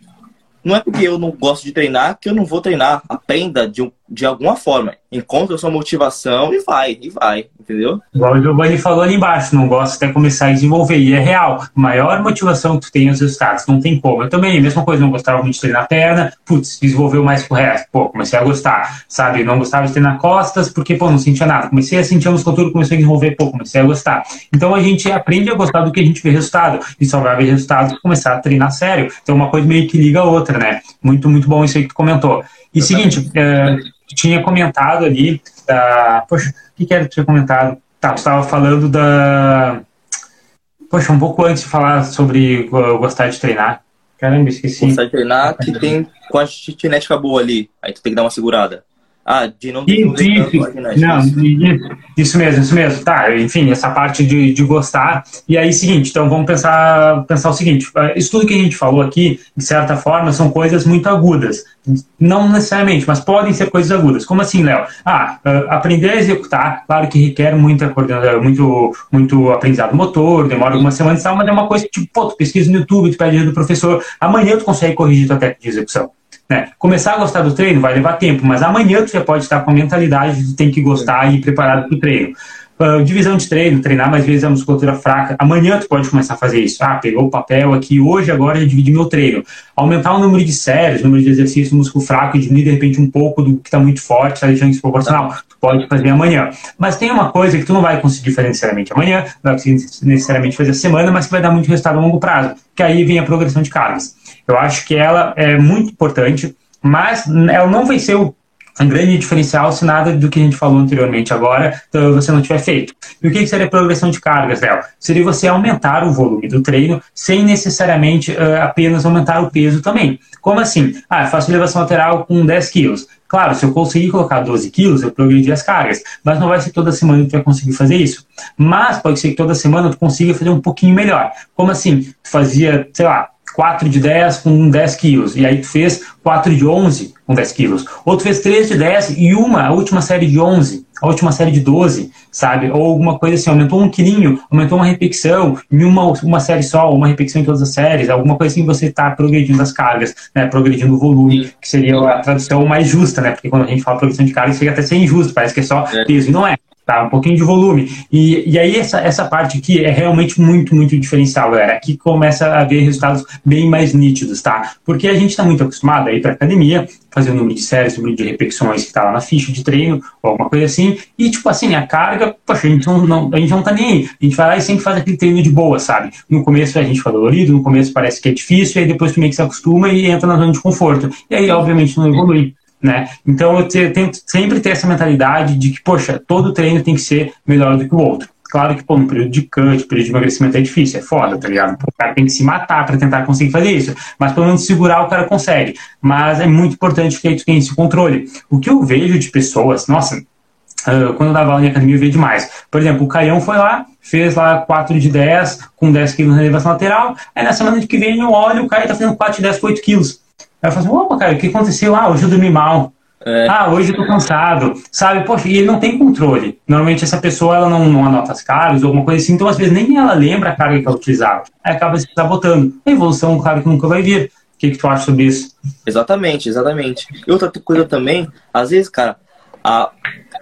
não é porque eu não gosto de treinar que eu não vou treinar. Aprenda de, de alguma forma. Encontre a sua motivação e vai, e vai, entendeu? Igual o Giovanni falou ali embaixo, não gosta até começar a desenvolver. E é real. Maior motivação que tu tem é os resultados. Não tem como. Eu também, mesma coisa, não gostava muito de treinar perna. Putz, desenvolveu mais pro resto. Pô, comecei a gostar. Sabe? Não gostava de treinar costas porque, pô, não sentia nada. Comecei a sentir a musculatura, comecei a desenvolver, pô, comecei a gostar. Então a gente aprende a gostar do que a gente vê resultado. E só vai ver resultado começar a treinar sério. Então uma coisa meio que liga a outra, né? Muito, muito bom isso aí que tu comentou. E seguinte, é, tinha comentado ali, da, poxa, o que, que era que tinha comentado? Tá, tu estava falando da. Poxa, um pouco antes de falar sobre gostar de treinar. Caramba, esqueci. Gostar de treinar que tem com a genética boa ali. Aí tu tem que dar uma segurada. Ah, de não isso, isso, não, isso, isso mesmo, isso mesmo. Tá, enfim, essa parte de, de gostar. E aí, seguinte, então vamos pensar, pensar o seguinte: isso tudo que a gente falou aqui, de certa forma, são coisas muito agudas. Não necessariamente, mas podem ser coisas agudas. Como assim, Léo? Ah, aprender a executar, claro que requer muita muito, muito aprendizado motor, demora algumas semanas e tal, mas é uma coisa que, tipo, pô, tu pesquisa no YouTube, tu pede do professor, amanhã tu consegue corrigir tua técnica de execução. Né? Começar a gostar do treino vai levar tempo, mas amanhã tu já pode estar com a mentalidade de tem que gostar e preparado para o treino. Uh, divisão de treino, treinar mais vezes a musculatura fraca. Amanhã tu pode começar a fazer isso. Ah, pegou o papel aqui, hoje, agora já dividi meu treino. Aumentar o número de séries, o número de exercícios no músculo fraco e diminuir de repente um pouco do que está muito forte, está deixando desproporcional. Tu pode fazer amanhã. Mas tem uma coisa que tu não vai conseguir fazer necessariamente amanhã, não vai conseguir necessariamente fazer a semana, mas que vai dar muito resultado a longo prazo, que aí vem a progressão de cargas. Eu acho que ela é muito importante, mas ela não vai ser o um grande diferencial se nada do que a gente falou anteriormente agora você não tiver feito. E o que seria progressão de cargas, Léo? Seria você aumentar o volume do treino sem necessariamente uh, apenas aumentar o peso também. Como assim? Ah, faço elevação lateral com 10 quilos. Claro, se eu conseguir colocar 12 quilos, eu progredi as cargas, mas não vai ser toda semana que tu vai conseguir fazer isso. Mas pode ser que toda semana tu consiga fazer um pouquinho melhor. Como assim? Tu fazia, sei lá, 4 de 10 com 10 quilos, e aí tu fez 4 de 11 com 10 quilos. Ou tu fez 3 de 10 e uma, a última série de 11, a última série de 12, sabe? Ou alguma coisa assim, aumentou um quilinho, aumentou uma repetição em uma, uma série só, ou uma repetição em todas as séries, alguma coisa assim você está progredindo as cargas, né? Progredindo o volume, que seria a tradução mais justa, né? Porque quando a gente fala progressão de cargas, chega até a ser injusto, parece que é só é. peso, e não é tá? Um pouquinho de volume. E, e aí essa, essa parte aqui é realmente muito, muito diferencial, galera. Aqui começa a ver resultados bem mais nítidos, tá? Porque a gente está muito acostumado a ir para academia, fazer o número de séries, o número de repetições que está lá na ficha de treino, ou alguma coisa assim, e tipo assim, a carga, poxa, a gente não, não, a gente não tá nem aí. A gente vai lá e sempre faz aquele treino de boa, sabe? No começo a gente fica dolorido, no começo parece que é difícil, e aí depois tu meio que se acostuma e entra na zona de conforto. E aí, obviamente, não evolui. Né? Então eu tento sempre ter essa mentalidade de que, poxa, todo treino tem que ser melhor do que o outro. Claro que, pô, no período de cut, período de emagrecimento é difícil, é foda, tá ligado? O cara tem que se matar para tentar conseguir fazer isso. Mas pelo menos segurar o cara consegue. Mas é muito importante que tu tenha esse controle. O que eu vejo de pessoas, nossa, Uh, quando eu dava aula em academia, eu via demais. Por exemplo, o Caião foi lá, fez lá 4 de 10 com 10 quilos na elevação lateral. Aí na semana que vem eu olho, o Caio tá fazendo 4 de 10 com 8 quilos. Eu falo assim, opa, cara, o que aconteceu? Ah, hoje eu dormi mal. É. Ah, hoje eu tô cansado, sabe? Poxa, e ele não tem controle. Normalmente essa pessoa ela não, não anota as cargas ou alguma coisa assim, então às vezes nem ela lembra a carga que ela utilizava. Aí acaba se sabotando. A evolução, claro que nunca vai vir. O que, que tu acha sobre isso? Exatamente, exatamente. E outra coisa também, às vezes, cara, a,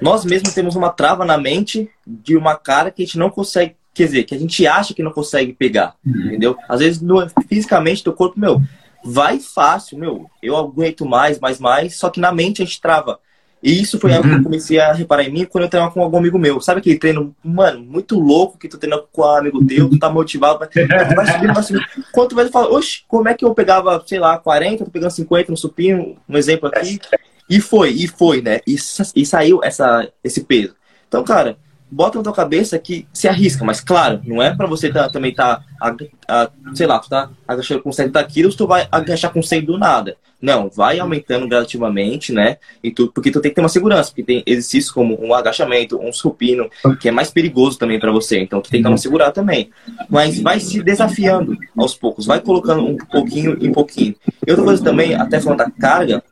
nós mesmos temos uma trava na mente de uma cara que a gente não consegue, quer dizer, que a gente acha que não consegue pegar, uhum. entendeu? Às vezes, no, fisicamente, teu corpo, meu, vai fácil, meu, eu aguento mais, mais, mais, só que na mente a gente trava. E isso foi algo que eu uhum. comecei a reparar em mim quando eu treinava com algum amigo meu. Sabe aquele treino, mano, muito louco que tu treina com um amigo teu, tu tá motivado, vai, vai subindo, vai subindo. Quando tu vai falar, oxe, como é que eu pegava, sei lá, 40, tô pegando 50 no supino, um exemplo aqui. E foi, e foi, né? E, e saiu essa, esse peso. Então, cara, bota na tua cabeça que se arrisca, mas claro, não é para você tá, também tá, a, a, sei lá, tu tá agachando com 70 quilos, tu vai agachar com 100 do nada. Não, vai aumentando gradativamente, né? E tu, porque tu tem que ter uma segurança, porque tem exercícios como um agachamento, um supino, que é mais perigoso também para você, então tu tem que dar uma segurar também. Mas vai se desafiando aos poucos, vai colocando um pouquinho em pouquinho. E outra coisa também, até falando da carga,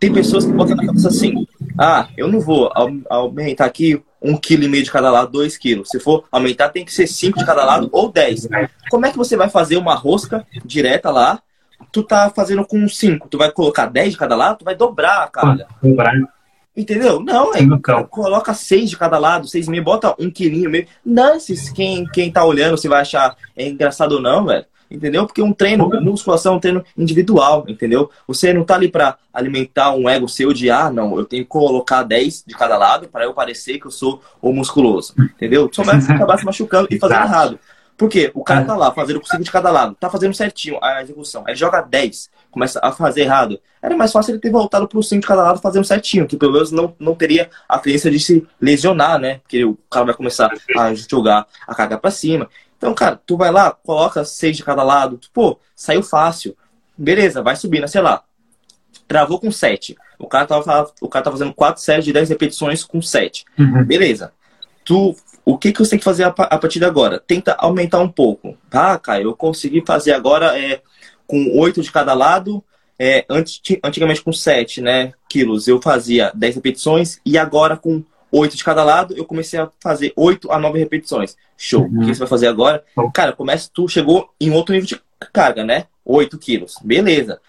tem pessoas que botam na cabeça assim: ah, eu não vou aumentar aqui um quilo e meio de cada lado, dois quilos. Se for aumentar, tem que ser cinco de cada lado ou dez. Como é que você vai fazer uma rosca direta lá? Tu tá fazendo com cinco, tu vai colocar dez de cada lado, tu vai dobrar a carga. Dobrar. Entendeu? Não, é, coloca seis de cada lado, seis e meio, bota um quilinho meio. Não, se quem, quem tá olhando, se vai achar é engraçado ou não, velho entendeu? Porque um treino, musculação é um treino individual, entendeu? Você não tá ali para alimentar um ego seu de, ah, não, eu tenho que colocar 10 de cada lado para eu parecer que eu sou o musculoso, entendeu? Só vai acabar se machucando e fazendo errado. Por quê? O cara tá lá fazendo 5 de cada lado, tá fazendo certinho a execução. Aí joga 10, começa a fazer errado. Era mais fácil ele ter voltado pro 5 de cada lado fazendo certinho, que pelo menos não, não teria a tendência de se lesionar, né? Porque o cara vai começar a jogar a carga para cima. Então, cara, tu vai lá, coloca seis de cada lado, pô, saiu fácil. Beleza, vai subindo, sei lá. Travou com sete. O cara tava, o cara tá fazendo quatro séries de dez repetições com sete. Uhum. Beleza. Tu, o que, que você tem que fazer a, a partir de agora? Tenta aumentar um pouco. Ah, cara, eu consegui fazer agora é, com oito de cada lado. É, antes, antigamente com 7 né, quilos eu fazia 10 repetições e agora com oito de cada lado, eu comecei a fazer oito a nove repetições. Show. Uhum. O que você vai fazer agora? Cara, começa, tu chegou em outro nível de carga, né? 8 quilos. Beleza.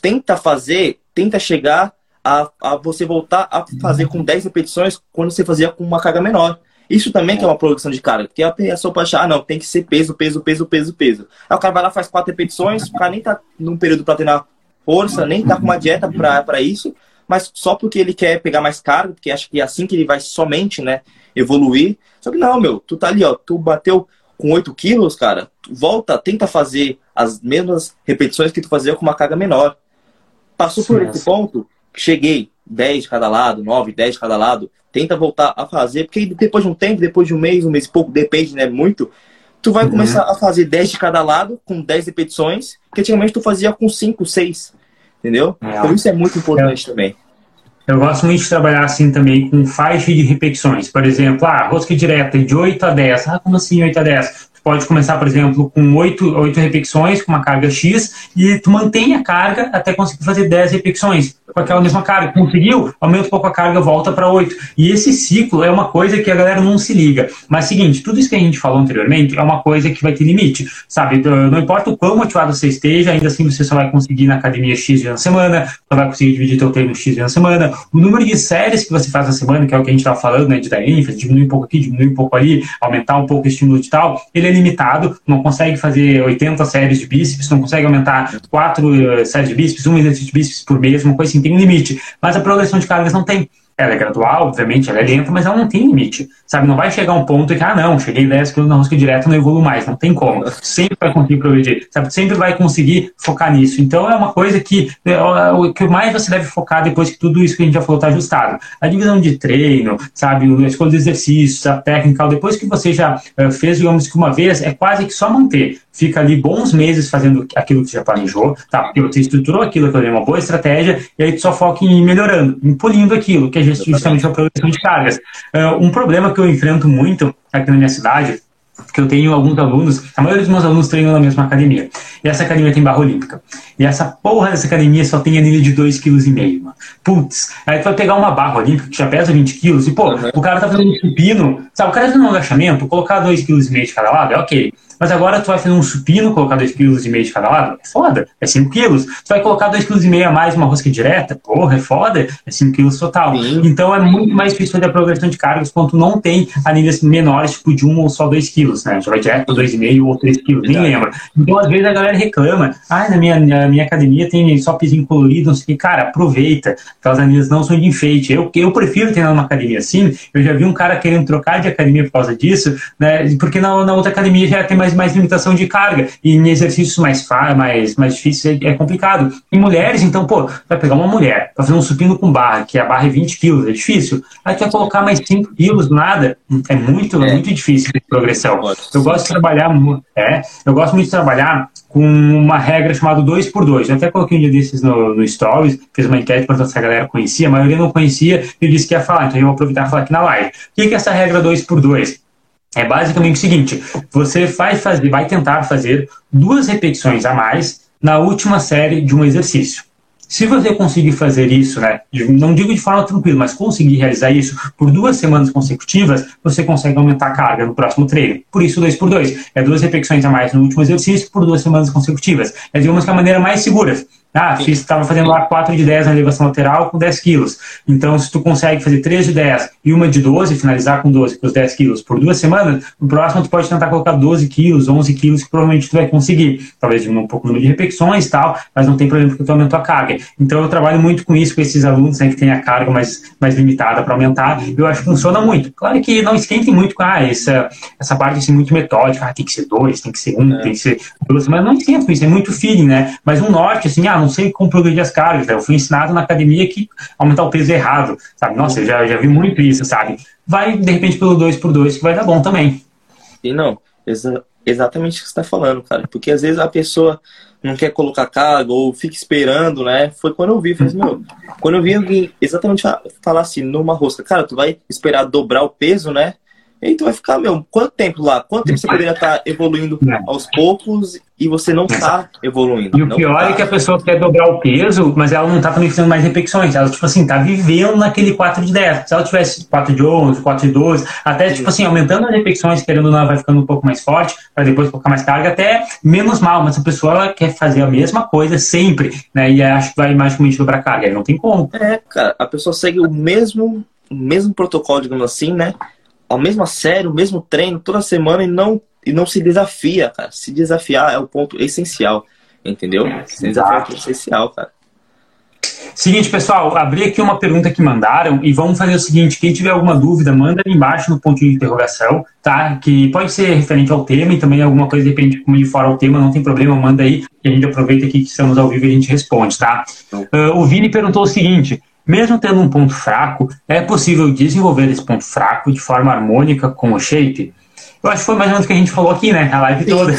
Tenta fazer, tenta chegar a, a você voltar a fazer com 10 repetições quando você fazia com uma carga menor. Isso também que é uma progressão de carga, porque a pessoa pode achar, ah, não, tem que ser peso, peso, peso, peso, peso. Aí o cara vai lá, faz quatro repetições, o cara nem tá num período para treinar força, nem tá com uma dieta para isso, mas só porque ele quer pegar mais carga, porque acha que é assim que ele vai somente, né, evoluir. Só que não, meu, tu tá ali, ó, tu bateu com 8 quilos, cara, volta, tenta fazer as mesmas repetições que tu fazia com uma carga menor. Passou sim, por esse sim. ponto, cheguei, 10 de cada lado, 9, 10 de cada lado, tenta voltar a fazer, porque depois de um tempo, depois de um mês, um mês e pouco, depende, né, muito, tu vai uhum. começar a fazer 10 de cada lado, com 10 repetições, que antigamente tu fazia com 5, 6. Entendeu? É. Então isso é muito importante também. Eu gosto muito de trabalhar assim também com faixa de repetições. Por exemplo, ah, rosca direta de 8 a 10. Ah, como assim 8 a 10? pode começar, por exemplo, com 8, 8 repetições, com uma carga X, e tu mantém a carga até conseguir fazer 10 repetições com aquela mesma carga. Conseguiu? Aumenta um pouco a carga, volta para 8. E esse ciclo é uma coisa que a galera não se liga. Mas seguinte, tudo isso que a gente falou anteriormente é uma coisa que vai ter limite, sabe? Não importa o quão motivado você esteja, ainda assim você só vai conseguir na academia X dias na semana, só vai conseguir dividir teu treino X dias na semana. O número de séries que você faz na semana, que é o que a gente estava falando, né, de dar ênfase, diminuir um pouco aqui, diminuir um pouco ali, aumentar um pouco o estímulo de tal, ele é limitado, não consegue fazer 80 séries de bíceps, não consegue aumentar 4 uh, eh, séries de bíceps, um exercício de bíceps por mês, uma coisa assim, tem limite. Mas a progressão de cargas não tem. Ela é gradual, obviamente, ela é lenta, mas ela não tem limite, sabe? Não vai chegar um ponto que, ah, não, cheguei 10 kg na rosca direta, não evoluo mais, não tem como. Sempre vai conseguir progredir, sabe? Sempre vai conseguir focar nisso. Então, é uma coisa que é, o que mais você deve focar depois que tudo isso que a gente já falou está ajustado. A divisão de treino, sabe? A escolha de exercícios, a técnica, depois que você já uh, fez, digamos que uma vez, é quase que só manter. Fica ali bons meses fazendo aquilo que você já planejou, tá? Porque você estruturou aquilo que é uma boa estratégia, e aí tu só foca em ir melhorando, em polindo aquilo, que é justamente a progressão de cargas. Uh, um problema que eu enfrento muito aqui na minha cidade que eu tenho alguns alunos, a maioria dos meus alunos treinam na mesma academia. E essa academia tem barra olímpica. E essa porra dessa academia só tem anilha de 2,5 kg, mano. Putz, aí tu vai pegar uma barra olímpica que já pesa 20 kg e, pô, uhum. o cara tá fazendo um supino, sabe, o cara tá fazendo um agachamento, colocar 2,5 kg de cada lado, é ok. Mas agora tu vai fazer um supino, colocar 2,5 kg de cada lado? É foda, é 5 kg. Tu vai colocar 2,5 kg a mais uma rosca direta? Porra, é foda, é 5 kg total. Sim. Então é muito mais difícil fazer a progressão de cargas quando tu não tem anilhas menores, tipo de 1 ou só 2 kg, né? Já vai direto 2,5 ou 3 kg, nem lembro. Então às vezes a galera reclama, ah, na minha, na minha academia tem só pisinho colorido, não sei o que. Cara, aproveita, aquelas anilhas não são de enfeite. Eu, eu prefiro treinar numa academia assim, eu já vi um cara querendo trocar de academia por causa disso, né? Porque na, na outra academia já tem mais, mais limitação de carga. E em exercícios mais, mais, mais difíceis é, é complicado. Em mulheres, então, pô, vai pegar uma mulher, vai fazer um supino com barra, que a barra é 20 quilos, é difícil. Aí tu vai colocar mais 5 quilos nada, é muito, é. muito difícil de progressão. Eu gosto de trabalhar, é, eu gosto muito de trabalhar com uma regra chamada 2 por 2 Eu até coloquei um dia desses no, no Stories, fiz uma enquete para se a galera conhecia, a maioria não conhecia e disse que ia falar, então eu vou aproveitar e falar aqui na live. O que é essa regra 2 por 2 é basicamente o seguinte: você vai fazer, vai tentar fazer duas repetições a mais na última série de um exercício. Se você conseguir fazer isso, né, não digo de forma tranquila, mas conseguir realizar isso por duas semanas consecutivas, você consegue aumentar a carga no próximo treino. Por isso, dois por dois. É duas repetições a mais no último exercício por duas semanas consecutivas. É, digamos que a maneira mais segura. Ah, estava fazendo lá 4 de 10 na elevação lateral com 10 quilos. Então, se tu consegue fazer 3 de 10 e uma de 12, finalizar com 12, com os 10 quilos por duas semanas, no próximo tu pode tentar colocar 12 quilos, 11 quilos, que provavelmente tu vai conseguir. Talvez um pouco o número de repetições e tal, mas não tem problema porque tu aumentou a carga. Então, eu trabalho muito com isso, com esses alunos né, que têm a carga mais, mais limitada para aumentar. Eu acho que funciona muito. Claro que não esquentem muito com ah, essa, essa parte assim, muito metódica, ah, tem que ser dois, tem que ser um, é. tem que ser duas, mas não esquenta com isso, é muito feeling, né? Mas um norte, assim, ah, não sei como progredir as cargas. Né? Eu fui ensinado na academia que aumentar o peso é errado, sabe? Nossa, eu já, já vi muito isso, sabe? Vai, de repente, pelo 2 por 2 que vai dar bom também. E não, exa exatamente o que você está falando, cara. Porque às vezes a pessoa não quer colocar carga ou fica esperando, né? Foi quando eu vi, falei assim, meu, quando eu vi alguém exatamente falar assim, numa rosca, cara, tu vai esperar dobrar o peso, né? E aí tu vai ficar, meu, quanto tempo lá? Quanto tempo você poderia estar evoluindo aos poucos e você não está evoluindo? E o pior tá. é que a pessoa quer dobrar o peso, mas ela não está também fazendo mais repetições. Ela, tipo assim, tá vivendo naquele 4 de 10. Se ela tivesse 4 de 11, 4 de 12, até, tipo assim, aumentando as repetições, querendo ou não, ela vai ficando um pouco mais forte, para depois colocar mais carga, até menos mal. Mas a pessoa, ela quer fazer a mesma coisa sempre, né? E acho que vai magicamente dobrar carga. Aí não tem como. É, cara, a pessoa segue o mesmo, o mesmo protocolo, digamos assim, né? A mesma série, o mesmo treino toda semana e não, e não se desafia, cara. Se desafiar é o ponto essencial, entendeu? Se desafiar é o ponto essencial, cara. Seguinte, pessoal, abri aqui uma pergunta que mandaram e vamos fazer o seguinte: quem tiver alguma dúvida, manda ali embaixo no ponto de interrogação, tá? Que pode ser referente ao tema e também alguma coisa de repente como de fora ao tema, não tem problema, manda aí, que a gente aproveita aqui que estamos ao vivo e a gente responde, tá? Uh, o Vini perguntou o seguinte: mesmo tendo um ponto fraco, é possível desenvolver esse ponto fraco de forma harmônica com o shape? Eu acho que foi mais ou menos o que a gente falou aqui, né? A live toda.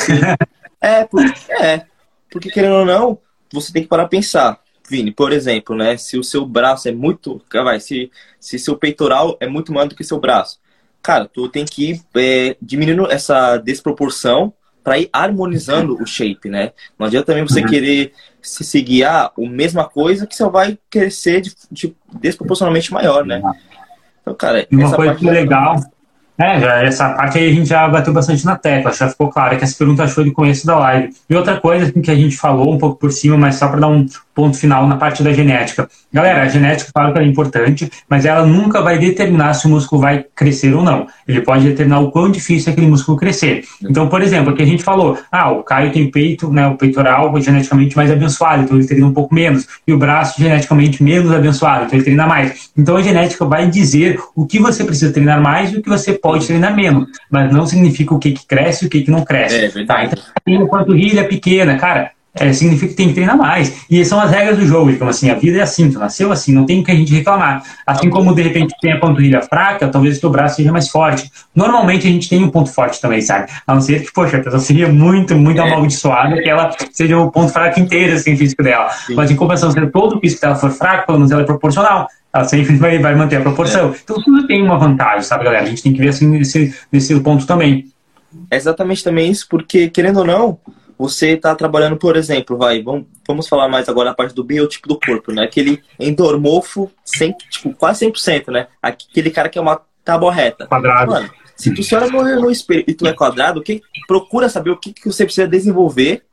é, porque, é, porque querendo ou não, você tem que parar a pensar. Vini, por exemplo, né? Se o seu braço é muito. Vai, se, se seu peitoral é muito maior do que seu braço. Cara, tu tem que ir é, diminuindo essa desproporção para ir harmonizando o shape, né? Não adianta também você uhum. querer se seguir a mesma coisa que você vai crescer de, de desproporcionalmente maior, né? Então, cara, e uma coisa que é legal. É, já, essa parte aí a gente já bateu bastante na tecla, já ficou claro que essa pergunta foi do começo da live. E outra coisa que a gente falou um pouco por cima, mas só para dar um ponto final na parte da genética. Galera, a genética, claro que é importante, mas ela nunca vai determinar se o músculo vai crescer ou não. Ele pode determinar o quão difícil é aquele músculo crescer. Então, por exemplo, aqui a gente falou, ah, o Caio tem peito, né, o peitoral geneticamente mais abençoado, então ele treina um pouco menos, e o braço geneticamente menos abençoado, então ele treina mais. Então a genética vai dizer o que você precisa treinar mais e o que você pode treinar menos, mas não significa o que, que cresce e o que, que não cresce. É, verdade. Tá? Então, uma panturrilha pequena, cara, é, significa que tem que treinar mais. E são as regras do jogo. Então, assim, a vida é assim, tu nasceu assim, não tem o que a gente reclamar. Assim como, de repente, tem a panturrilha fraca, talvez o teu braço seja mais forte. Normalmente, a gente tem um ponto forte também, sabe? A não ser que, poxa, a pessoa seria muito, muito é. amaldiçoada que ela seja o ponto fraco inteiro, assim, físico dela. Sim. Mas, em compensação, se todo o físico dela for fraco, pelo menos ela é proporcional. Ela sempre vai, vai manter a proporção. É. Então, tudo tem uma vantagem, sabe, galera? A gente tem que ver, assim, nesse, nesse ponto também. É exatamente também isso, porque, querendo ou não, você está trabalhando, por exemplo, vai, vamos, vamos falar mais agora a parte do biotipo do corpo, né? Aquele endormorfo, 100, tipo, quase 100%, né? Aquele cara que é uma tábua reta. Quadrado. Mano, se tu se olha no, no espelho e tu é quadrado, que, procura saber o que, que você precisa desenvolver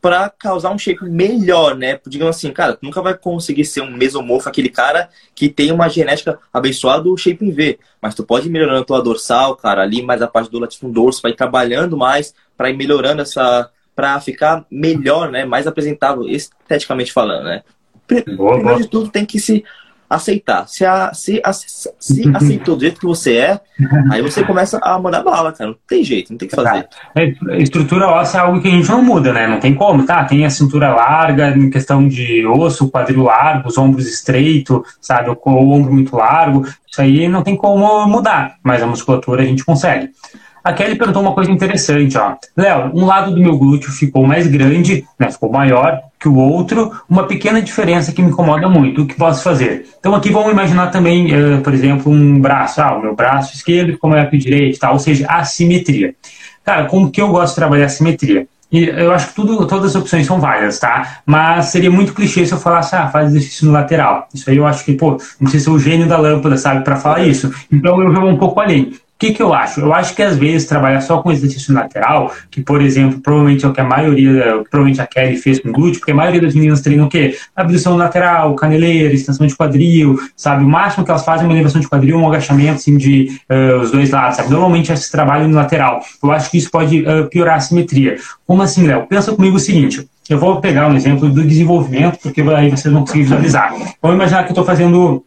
para causar um shape melhor, né? Digamos assim, cara, tu nunca vai conseguir ser um mesomorfo, aquele cara que tem uma genética abençoada do shape em V. Mas tu pode ir melhorando a tua dorsal, cara, ali mais a parte do latifum dorso, vai trabalhando mais para ir melhorando essa para ficar melhor, né? Mais apresentável, esteticamente falando, né? Primeiro boa, de tudo, tem que se aceitar. Se, a, se, a, se aceitou do jeito que você é, aí você começa a mandar bala, cara. Não tem jeito, não tem que fazer. É, estrutura óssea é algo que a gente não muda, né? Não tem como, tá? Tem a cintura larga, em questão de osso, quadril largo, os ombros estreitos, sabe? O, o ombro muito largo. Isso aí não tem como mudar, mas a musculatura a gente consegue. A Kelly perguntou uma coisa interessante, ó. Léo, um lado do meu glúteo ficou mais grande, né, ficou maior que o outro, uma pequena diferença que me incomoda muito. O que posso fazer? Então aqui vamos imaginar também, uh, por exemplo, um braço. Ah, o meu braço esquerdo ficou maior que o direito, tá? ou seja, assimetria. Cara, como que eu gosto de trabalhar assimetria? E eu acho que tudo, todas as opções são válidas, tá? Mas seria muito clichê se eu falasse, ah, faz exercício no lateral. Isso aí eu acho que, pô, não sei se é o gênio da lâmpada, sabe, para falar isso. Então eu vou um pouco além que, que eu acho? Eu acho que às vezes trabalhar só com exercício lateral, que por exemplo, provavelmente é o que a maioria, provavelmente a Kelly fez com glúteo, porque a maioria das meninas treinam o quê? Abdução lateral, caneleira, extensão de quadril, sabe? O máximo que elas fazem é uma elevação de quadril, um agachamento assim, de uh, os dois lados, sabe? Normalmente esse trabalho no lateral. Eu acho que isso pode uh, piorar a simetria. Como assim, Léo? Pensa comigo o seguinte. Eu vou pegar um exemplo do desenvolvimento, porque aí vocês vão conseguir visualizar. Vamos imaginar que eu estou fazendo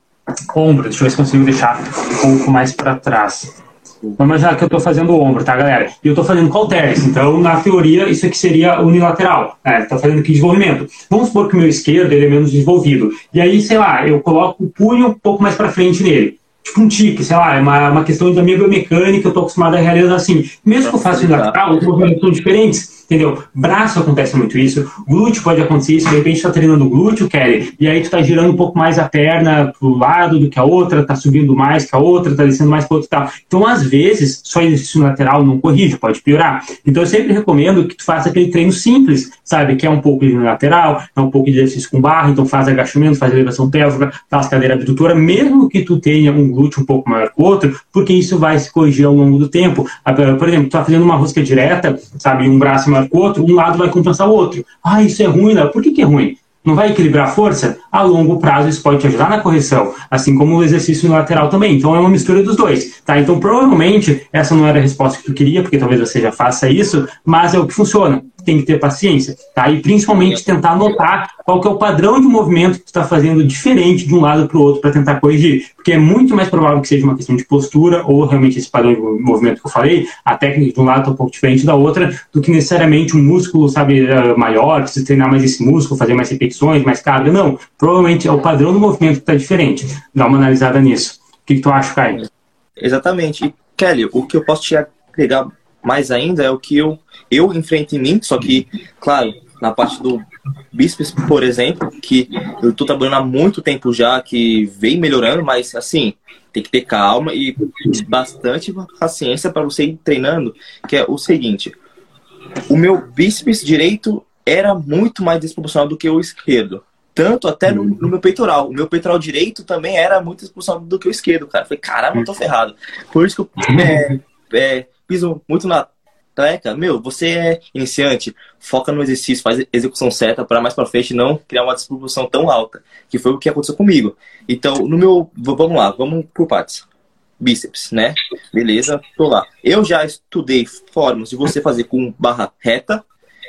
ombro. Deixa eu ver se consigo deixar um pouco mais para trás. Vamos imaginar que eu estou fazendo o ombro, tá, galera? E eu estou fazendo halteres. Então, na teoria, isso aqui seria unilateral. Né? Estou fazendo aqui desenvolvimento. Vamos supor que o meu esquerdo ele é menos desenvolvido. E aí, sei lá, eu coloco o punho um pouco mais para frente nele tipo um tique, sei lá, é uma, uma questão da minha biomecânica, eu estou acostumado a realizar assim. Mesmo que eu faça unilateral, os movimentos são diferentes. Entendeu? Braço acontece muito isso, glúteo pode acontecer isso, de repente tá treinando glúteo, Kelly, e aí tu tá girando um pouco mais a perna pro lado do que a outra, tá subindo mais que a outra, tá descendo mais que a outra e tal. Então, às vezes, só exercício lateral não corrige, pode piorar. Então, eu sempre recomendo que tu faça aquele treino simples, sabe? Que é um pouco de lateral, é um pouco de exercício com barra, então faz agachamento, faz elevação pélvica, faz cadeira abdutora, mesmo que tu tenha um glúteo um pouco maior que o outro, porque isso vai se corrigir ao longo do tempo. Por exemplo, tu tá fazendo uma rosca direta, sabe? Um braço maior que o outro, um lado vai compensar o outro. Ah, isso é ruim, né? Por que, que é ruim? Não vai equilibrar a força? A longo prazo isso pode te ajudar na correção, assim como o exercício no lateral também. Então é uma mistura dos dois, tá? Então provavelmente essa não era a resposta que tu queria, porque talvez você já faça isso, mas é o que funciona tem que ter paciência, tá? E principalmente tentar notar qual que é o padrão de movimento que tu está fazendo diferente de um lado para o outro para tentar corrigir, porque é muito mais provável que seja uma questão de postura ou realmente esse padrão de movimento que eu falei, a técnica de um lado está um pouco diferente da outra, do que necessariamente um músculo, sabe, eh, maior, precisa treinar mais esse músculo, fazer mais repetições, mais carga, não. Provavelmente é o padrão do movimento que está diferente. Dá uma analisada nisso. O que, que tu acha, Caio? Exatamente. E, Kelly, o que eu posso te agregar mais ainda é o que eu, eu enfrento em mim, só que, claro, na parte do bíceps, por exemplo, que eu estou trabalhando há muito tempo já, que vem melhorando, mas assim, tem que ter calma e bastante paciência para você ir treinando, que é o seguinte, o meu bíceps direito era muito mais desproporcional do que o esquerdo. Tanto até no, no, meu peitoral. O meu peitoral direito também era muito desproporcional do que o esquerdo, cara. Falei, caramba, eu tô ferrado. Por isso que eu é, é, piso muito na treca, meu, você é iniciante, foca no exercício, faz execução certa para mais para frente não criar uma disproporção tão alta, que foi o que aconteceu comigo. Então, no meu, vamos lá, vamos por partes. Bíceps, né? Beleza, tô lá. Eu já estudei formas de você fazer com barra reta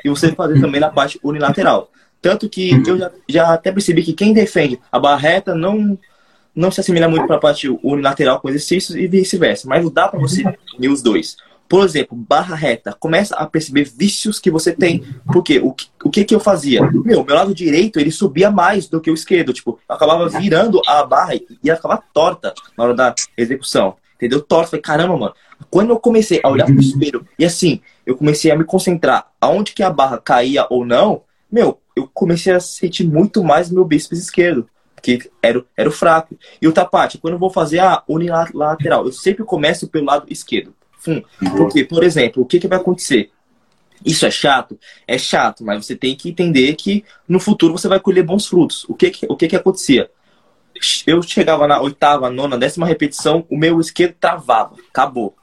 e você fazer também na parte unilateral. Tanto que eu já, já até percebi que quem defende a barra reta não não se assemelha muito para a parte unilateral com exercícios e vice-versa, mas dá para você unir os dois. Por exemplo, barra reta, começa a perceber vícios que você tem. Porque o que, o que que eu fazia? Meu, meu lado direito, ele subia mais do que o esquerdo. Tipo, eu acabava virando a barra e ia acabar torta na hora da execução. Entendeu? Torta. Falei, caramba, mano. Quando eu comecei a olhar pro espelho e assim, eu comecei a me concentrar aonde que a barra caía ou não, meu, eu comecei a sentir muito mais meu bíceps esquerdo que era, era o fraco. E o tapate, quando eu vou fazer a unilateral, eu sempre começo pelo lado esquerdo. Fum. Porque, por exemplo, o que, que vai acontecer? Isso é chato? É chato, mas você tem que entender que no futuro você vai colher bons frutos. O que, que, o que, que acontecia? Eu chegava na oitava, nona, décima repetição, o meu esquerdo travava. Acabou.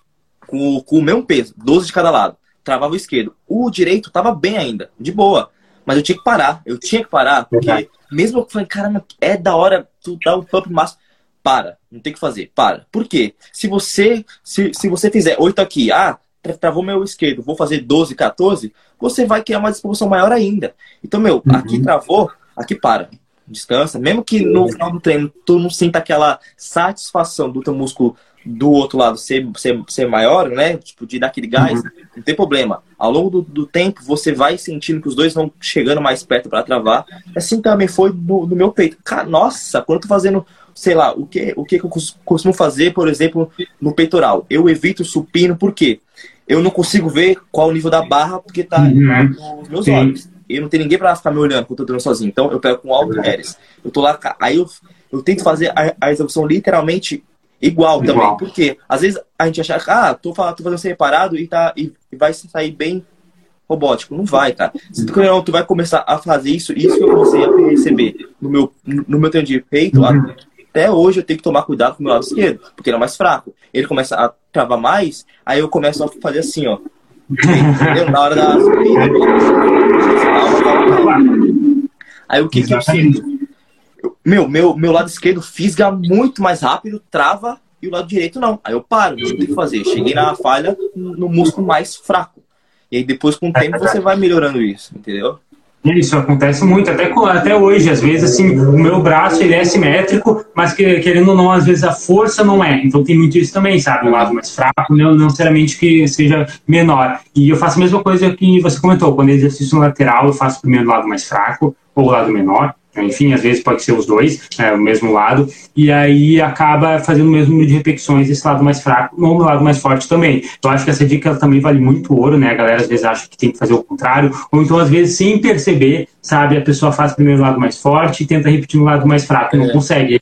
Com, com o mesmo peso, 12 de cada lado. Travava o esquerdo. O direito estava bem ainda, de boa. Mas eu tinha que parar. Eu tinha que parar, porque mesmo eu falei, caramba, é da hora tu dar um pump máximo. Para, não tem que fazer, para. Por quê? Se você, se, se você fizer 8 aqui, ah, travou meu esquerdo, vou fazer 12, 14, você vai criar uma disposição maior ainda. Então, meu, uhum. aqui travou, aqui para. Descansa. Mesmo que no final do treino tu não sinta aquela satisfação do teu músculo do outro lado ser, ser, ser maior, né? Tipo, de dar aquele gás, uhum. não tem problema. Ao longo do, do, tempo, você vai sentindo que os dois vão chegando mais perto para travar. Assim também foi no, no meu peito. Cara, nossa, quando eu tô fazendo, sei lá, o que, o que eu costumo fazer, por exemplo, no peitoral? Eu evito o supino, por quê? Eu não consigo ver qual o nível da barra, porque tá uhum. nos meus Sim. olhos. E não tem ninguém para ficar me olhando quando eu tô treinando sozinho. Então eu pego com alto Harris. Eu tô lá, aí eu, eu tento fazer a, a execução literalmente igual, igual, também. Porque às vezes a gente acha que, ah, tô, tô fazendo separado e, tá, e, e vai sair bem robótico. Não vai, cara. Se tu, não, tu vai começar a fazer isso, isso que eu comecei a perceber no meu, no meu treino de peito, uhum. Até hoje eu tenho que tomar cuidado com o meu lado esquerdo, porque ele é mais fraco. Ele começa a travar mais, aí eu começo a fazer assim, ó. Entendeu? Na hora da Aí o que, que eu sinto? meu, meu, meu lado esquerdo fisga muito mais rápido, trava, e o lado direito não. Aí eu paro, não tem que fazer. Cheguei na falha no músculo mais fraco. E aí depois, com o tempo, você vai melhorando isso, entendeu? Isso acontece muito, até, até hoje, às vezes, assim, o meu braço ele é simétrico, mas que, querendo ou não, às vezes a força não é. Então tem muito isso também, sabe? Um lado mais fraco, não, não necessariamente que seja menor. E eu faço a mesma coisa que você comentou, quando exercício no lateral, eu faço primeiro o lado mais fraco ou o lado menor, enfim, às vezes pode ser os dois, é, o mesmo lado, e aí acaba fazendo o mesmo número de repetições esse lado mais fraco no lado mais forte também. Eu acho que essa dica também vale muito ouro, né? A galera às vezes acha que tem que fazer o contrário, ou então às vezes sem perceber, sabe, a pessoa faz primeiro o lado mais forte e tenta repetir no lado mais fraco, não é. consegue.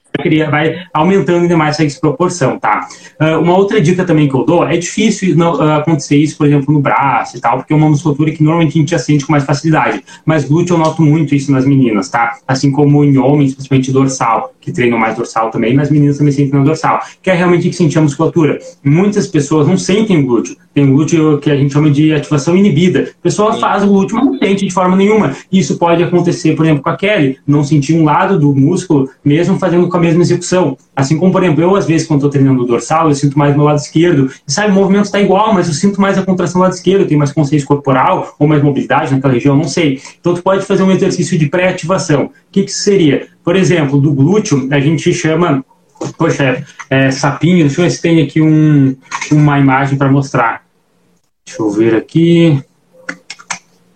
Vai aumentando ainda mais essa desproporção, tá? Uh, uma outra dica também que eu dou, é difícil não, uh, acontecer isso, por exemplo, no braço e tal, porque é uma musculatura que normalmente a gente assente com mais facilidade, mas glúteo eu noto muito isso nas meninas, tá? Assim como em homens, principalmente dorsal, que treinam mais dorsal também, mas meninas também sentem na dorsal, que é realmente que sentir a musculatura. Muitas pessoas não sentem glúteo, tem glúteo que a gente chama de ativação inibida. A pessoa Sim. faz o glúteo, mas não sente de forma nenhuma. Isso pode acontecer, por exemplo, com a Kelly, não sentir um lado do músculo, mesmo fazendo com a mesma execução. Assim como, por exemplo, eu, às vezes, quando estou treinando o dorsal, eu sinto mais no lado esquerdo, e sabe, o movimento está igual, mas eu sinto mais a contração do lado esquerdo, tenho mais consciência corporal, ou mais mobilidade naquela região, não sei. Então, tu pode fazer um exercício de pré-ativação. O que, que seria? Por exemplo, do glúteo, a gente chama Poxa, é, sapinho, deixa eu ver se tem aqui um, uma imagem para mostrar. Deixa eu ver aqui.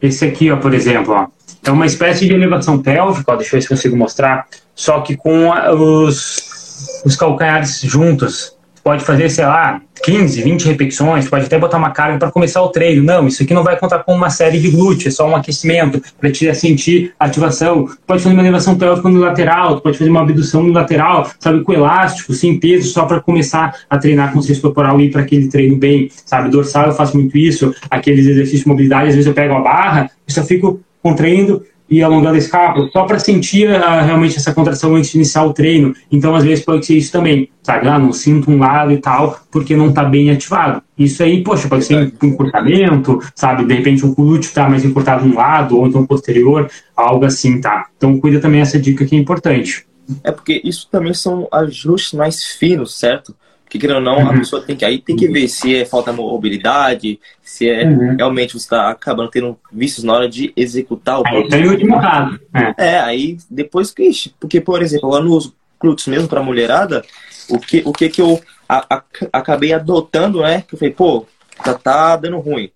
Esse aqui, ó, por exemplo, ó, é uma espécie de elevação pélvica, ó, deixa eu ver se consigo mostrar, só que com os, os calcanhares juntos. Pode fazer, sei lá, 15, 20 repetições, pode até botar uma carga para começar o treino. Não, isso aqui não vai contar com uma série de glúteos, é só um aquecimento para te sentir ativação. Pode fazer uma elevação pélvica no lateral, pode fazer uma abdução no lateral, sabe, com elástico, sem peso, só para começar a treinar consciência corporal e ir para aquele treino bem, sabe? Dorsal eu faço muito isso, aqueles exercícios de mobilidade, às vezes eu pego a barra e só fico contraindo e alongando a escápula, só para sentir uh, realmente essa contração antes de iniciar o treino. Então, às vezes, pode ser isso também, sabe? Ah, não sinto um lado e tal, porque não está bem ativado. Isso aí, poxa, pode ser um encurtamento, sabe? De repente, um glúteo está mais encurtado um lado, ou então posterior, algo assim, tá? Então, cuida também essa dica que é importante. É porque isso também são ajustes mais finos, certo? Porque, querendo ou não, uhum. a pessoa tem que aí tem que ver se é falta de mobilidade, se é uhum. realmente você está acabando tendo vícios na hora de executar o Aí o último caso. É. é, aí depois que. Porque, por exemplo, lá nos glúteos mesmo para mulherada, o que, o que que eu a, a, acabei adotando, né? Que eu falei, pô, já tá dando ruim.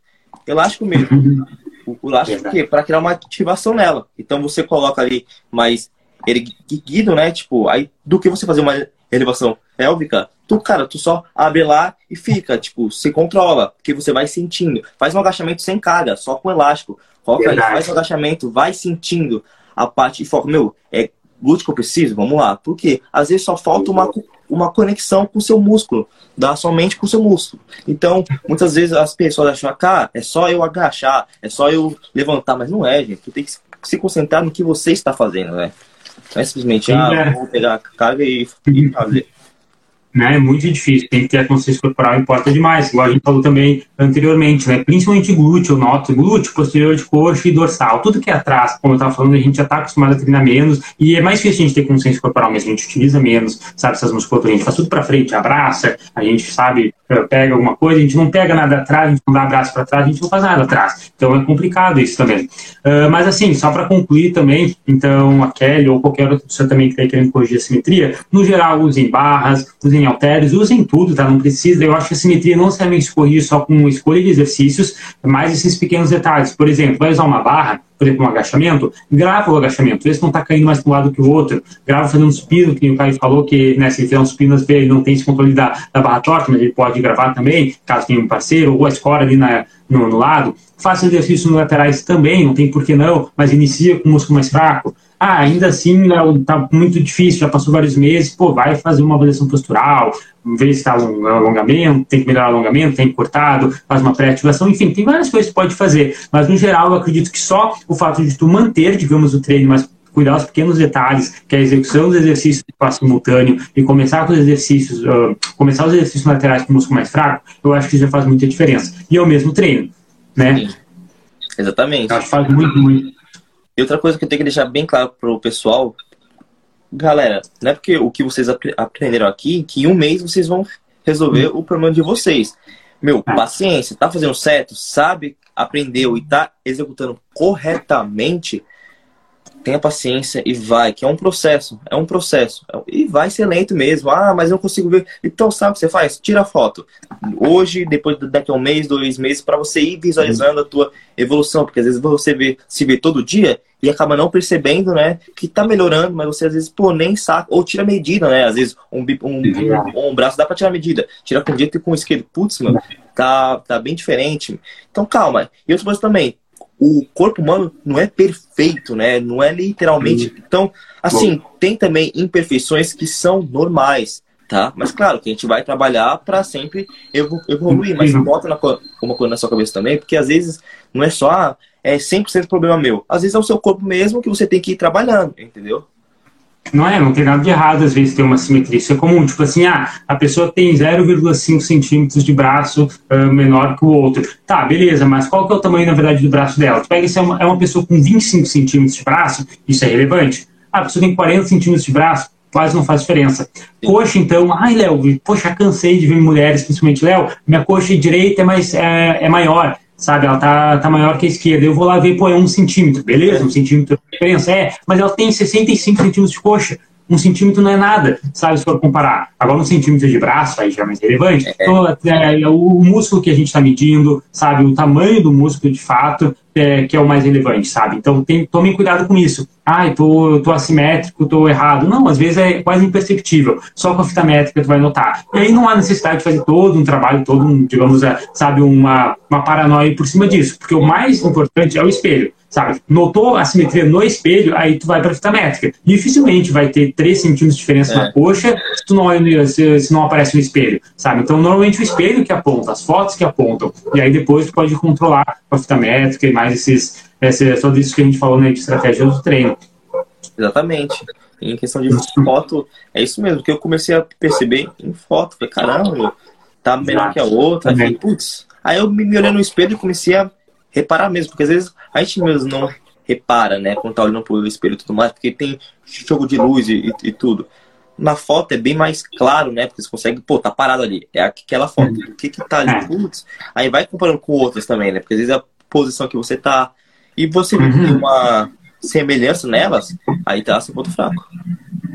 Elástico mesmo. Uhum. O, elástico por quê? Para criar uma ativação nela. Então você coloca ali mais erguido, né? Tipo, aí do que você fazer uma elevação pélvica, tu, cara, tu só abre lá e fica, tipo, se controla, porque você vai sentindo. Faz um agachamento sem carga, só com elástico. Coloca aí, faz um agachamento, vai sentindo a parte de foco. Meu, é glúteo que eu preciso? Vamos lá. Porque às vezes só falta uma, uma conexão com o seu músculo, dá somente com o seu músculo. Então, muitas vezes as pessoas acham, ah, é só eu agachar, é só eu levantar, mas não é, gente. Tu tem que se concentrar no que você está fazendo, né? Não é simplesmente, ah, é. vou pegar a carga e, e fazer né? É muito difícil, tem que ter a consciência corporal, importa demais, igual a gente falou também anteriormente, né? Principalmente glúteo, eu noto, glúteo, posterior de coxa e dorsal, tudo que é atrás, como eu estava falando, a gente já está acostumado a treinar menos e é mais difícil a gente ter consciência corporal, mas a gente utiliza menos, sabe, essas musculaturas, a gente faz tudo para frente, abraça, a gente sabe, pega alguma coisa, a gente não pega nada atrás, a gente não dá abraço para trás, a gente não faz nada atrás. Então é complicado isso também. Uh, mas assim, só para concluir também, então a Kelly ou qualquer outra pessoa também que está querendo corrigir a simetria, no geral usem barras, usem halteres, usem tudo, tá? Não precisa, eu acho que a simetria não necessariamente corrige só com escolha de exercícios, mas esses pequenos detalhes. Por exemplo, vai usar uma barra, por exemplo, um agachamento, grava o agachamento, vê se não está caindo mais para um lado que o outro, grava fazendo um supino, que o Caio falou que né, se ele fizer um supino, ele não tem esse controle da, da barra torta, mas ele pode gravar também, caso tenha um parceiro, ou a escora ali na, no, no lado. Faça exercícios laterais também, não tem por que não, mas inicia com o músculo mais fraco. Ah, ainda assim está muito difícil, já passou vários meses, pô, vai fazer uma avaliação postural, ver se está um alongamento, tem que melhorar o alongamento, tem cortado, faz uma pré-ativação, enfim, tem várias coisas que pode fazer. Mas no geral, eu acredito que só o fato de tu manter, digamos, o treino, mas cuidar dos pequenos detalhes, que é a execução dos exercícios de passo simultâneo e começar com os exercícios, uh, começar os exercícios laterais com o músculo mais fraco, eu acho que já faz muita diferença. E é o mesmo treino, né? Sim. Exatamente. Eu acho que faz muito, muito. E outra coisa que eu tenho que deixar bem claro pro pessoal, galera, não é porque o que vocês aprenderam aqui, que em um mês vocês vão resolver o problema de vocês. Meu, é. paciência, tá fazendo certo, sabe, aprendeu e tá executando corretamente, tenha paciência e vai, que é um processo, é um processo. E vai ser lento mesmo. Ah, mas eu não consigo ver. Então, sabe o que você faz? Tira a foto. Hoje, depois daqui a um mês, dois meses, para você ir visualizando a tua evolução, porque às vezes você vê, se vê todo dia e acaba não percebendo, né, que tá melhorando, mas você às vezes, pô, nem saca, ou tira medida, né, às vezes um, um, um, um braço dá para tirar medida, tira com o direito e com o esquerdo, putz, mano, tá, tá bem diferente. Então, calma. E outra coisa também, o corpo humano não é perfeito, né? Não é literalmente. Então, assim, tem também imperfeições que são normais, tá? Mas claro que a gente vai trabalhar para sempre evoluir, mas bota uma coisa na sua cabeça também, porque às vezes não é só ah, é 100% problema meu. Às vezes é o seu corpo mesmo que você tem que ir trabalhando, entendeu? Não é, não tem nada de errado às vezes ter uma simetria. Isso é comum, tipo assim, ah, a pessoa tem 0,5 centímetros de braço uh, menor que o outro. Tá, beleza, mas qual que é o tamanho, na verdade, do braço dela? Tu pega, se é uma, é uma pessoa com 25 centímetros de braço, isso é relevante. Ah, a pessoa tem 40 centímetros de braço, quase não faz diferença. Coxa, então, ai, Léo, poxa, cansei de ver mulheres, principalmente, Léo, minha coxa direita é, mais, é, é maior sabe? Ela tá, tá maior que a esquerda. Eu vou lá ver, pô, é um centímetro, beleza? Um centímetro diferença, é, mas ela tem 65 centímetros de coxa. Um centímetro não é nada, sabe? Se for comparar. Agora, um centímetro de braço, aí já é mais relevante. É. Então, é, é, o músculo que a gente está medindo, sabe? O tamanho do músculo, de fato, é, que é o mais relevante, sabe? Então, tem, tomem cuidado com isso. Ah, eu tô, tô assimétrico, tô errado. Não, às vezes é quase imperceptível. Só com a fita métrica tu vai notar. E aí não há necessidade de fazer todo um trabalho, todo um, digamos, é, sabe, uma, uma paranoia por cima disso. Porque o mais importante é o espelho sabe? Notou a simetria no espelho, aí tu vai para fita métrica. Dificilmente vai ter 3 centímetros de diferença é. na coxa se, tu não, se, se, não aparece no espelho, sabe? Então, normalmente o espelho que aponta, as fotos que apontam, e aí depois tu pode controlar com a fita métrica e mais esses, é só disso que a gente falou né, de estratégia do treino. Exatamente. Em questão de foto, é isso mesmo, que eu comecei a perceber em foto. Falei, caramba, tá melhor que a outra. Aí, putz. Aí eu me olhei no espelho e comecei a reparar mesmo, porque às vezes a gente mesmo não repara, né, quando tá olhando pro espelho e tudo mais, porque tem jogo de luz e, e, tudo. Na foto é bem mais claro, né, porque você consegue, pô, tá parado ali, é aquela foto, o que que tá ali, é. putz, aí vai comparando com outras também, né, porque às vezes a posição que você tá, e você uhum. uma semelhança nelas, aí tá seu ponto fraco.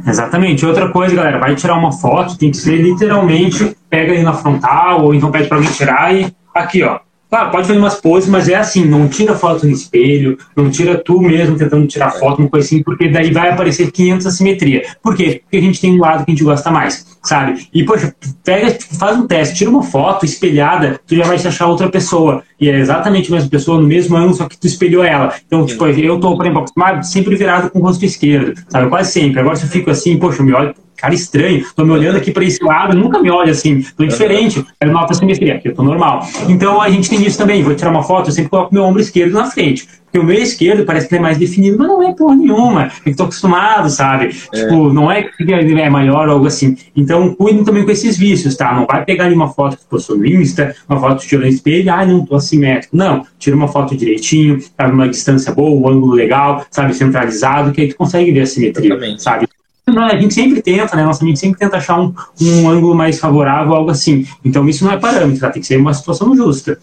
Exatamente. Outra coisa, galera, vai tirar uma foto, tem que ser literalmente, pega ali na frontal, ou então pede para alguém tirar e aqui, ó, Claro, pode fazer umas poses, mas é assim, não tira foto no espelho, não tira tu mesmo tentando tirar foto, uma coisa assim, porque daí vai aparecer 500 assimetria. Por quê? Porque a gente tem um lado que a gente gosta mais, sabe? E, poxa, pega, faz um teste, tira uma foto espelhada, tu já vai se achar outra pessoa. E é exatamente a mesma pessoa, no mesmo ângulo, só que tu espelhou ela. Então, tipo, eu tô, por exemplo, sempre virado com o rosto esquerdo, sabe? Quase sempre. Agora se eu fico assim, poxa, eu me olho cara estranho, tô me olhando aqui para esse lado, nunca me olha assim, tô diferente, é uma alta simetria, aqui eu tô normal. Então a gente tem isso também, vou tirar uma foto, eu sempre coloco meu ombro esquerdo na frente. Porque o meu esquerdo parece que é mais definido, mas não é porra nenhuma. Eu tô acostumado, sabe? É. Tipo, não é que é maior ou algo assim. Então, cuidem também com esses vícios, tá? Não vai pegar uma foto que postou no Insta, uma foto tirando espelho, ah, não tô assimétrico. Não, tira uma foto direitinho, sabe? Uma distância boa, um ângulo legal, sabe? Centralizado, que aí tu consegue ver a simetria, sabe? A gente sempre tenta, né? Nossa mente sempre tenta achar um, um ângulo mais favorável, algo assim. Então isso não é parâmetro, tá? tem que ser uma situação justa.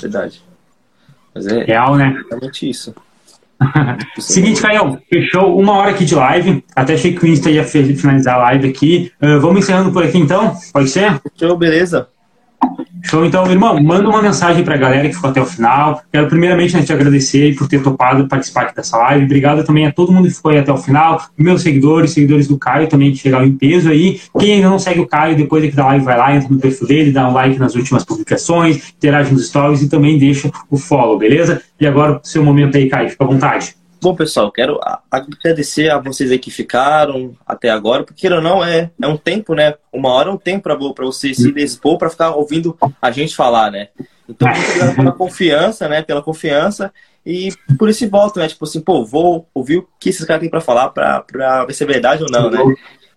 Verdade. Mas é real, né? Exatamente isso. Seguinte, Caio, fechou uma hora aqui de live. Até achei que o Insta ia finalizar a live aqui. Uh, vamos encerrando por aqui então? Pode ser? Fechou, beleza. Show, então, irmão, manda uma mensagem para a galera que ficou até o final. Quero primeiramente né, te agradecer por ter topado participar aqui dessa live. Obrigado também a todo mundo que ficou aí até o final, meus seguidores, seguidores do Caio também que chegaram em peso aí. Quem ainda não segue o Caio, depois aqui da live vai lá, entra no perfil dele, dá um like nas últimas publicações, interage nos stories e também deixa o follow, beleza? E agora, seu momento aí, Caio, fica à vontade. Bom, pessoal, quero agradecer a vocês aí que ficaram até agora, porque ou não, é, é um tempo, né? Uma hora é um tempo para você se dispor para ficar ouvindo a gente falar, né? Então, muito obrigado pela confiança, né? Pela confiança e por esse voto, né? Tipo assim, pô, vou ouvir o que esses caras têm para falar para ver se é verdade ou não, né?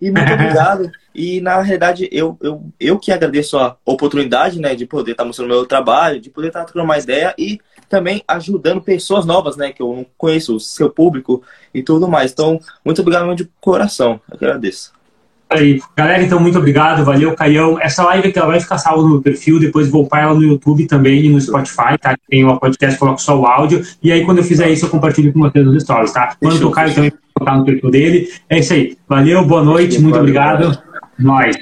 E muito obrigado. E na realidade, eu, eu, eu que agradeço a oportunidade, né, de poder estar mostrando meu trabalho, de poder estar trocando uma ideia e também ajudando pessoas novas, né? Que eu não conheço, o seu público e tudo mais. Então, muito obrigado de coração. Eu agradeço. Aí. Galera, então, muito obrigado. Valeu, Caião. Essa live aqui ela vai ficar salva no meu perfil, depois vou upar ela no YouTube também e no Spotify, tá? Tem uma podcast, coloco só o áudio. E aí, quando eu fizer isso, eu compartilho com vocês nos stories, tá? Quando o Caio também colocar no perfil dele. É isso aí. Valeu, boa noite, muito obrigado. Nós.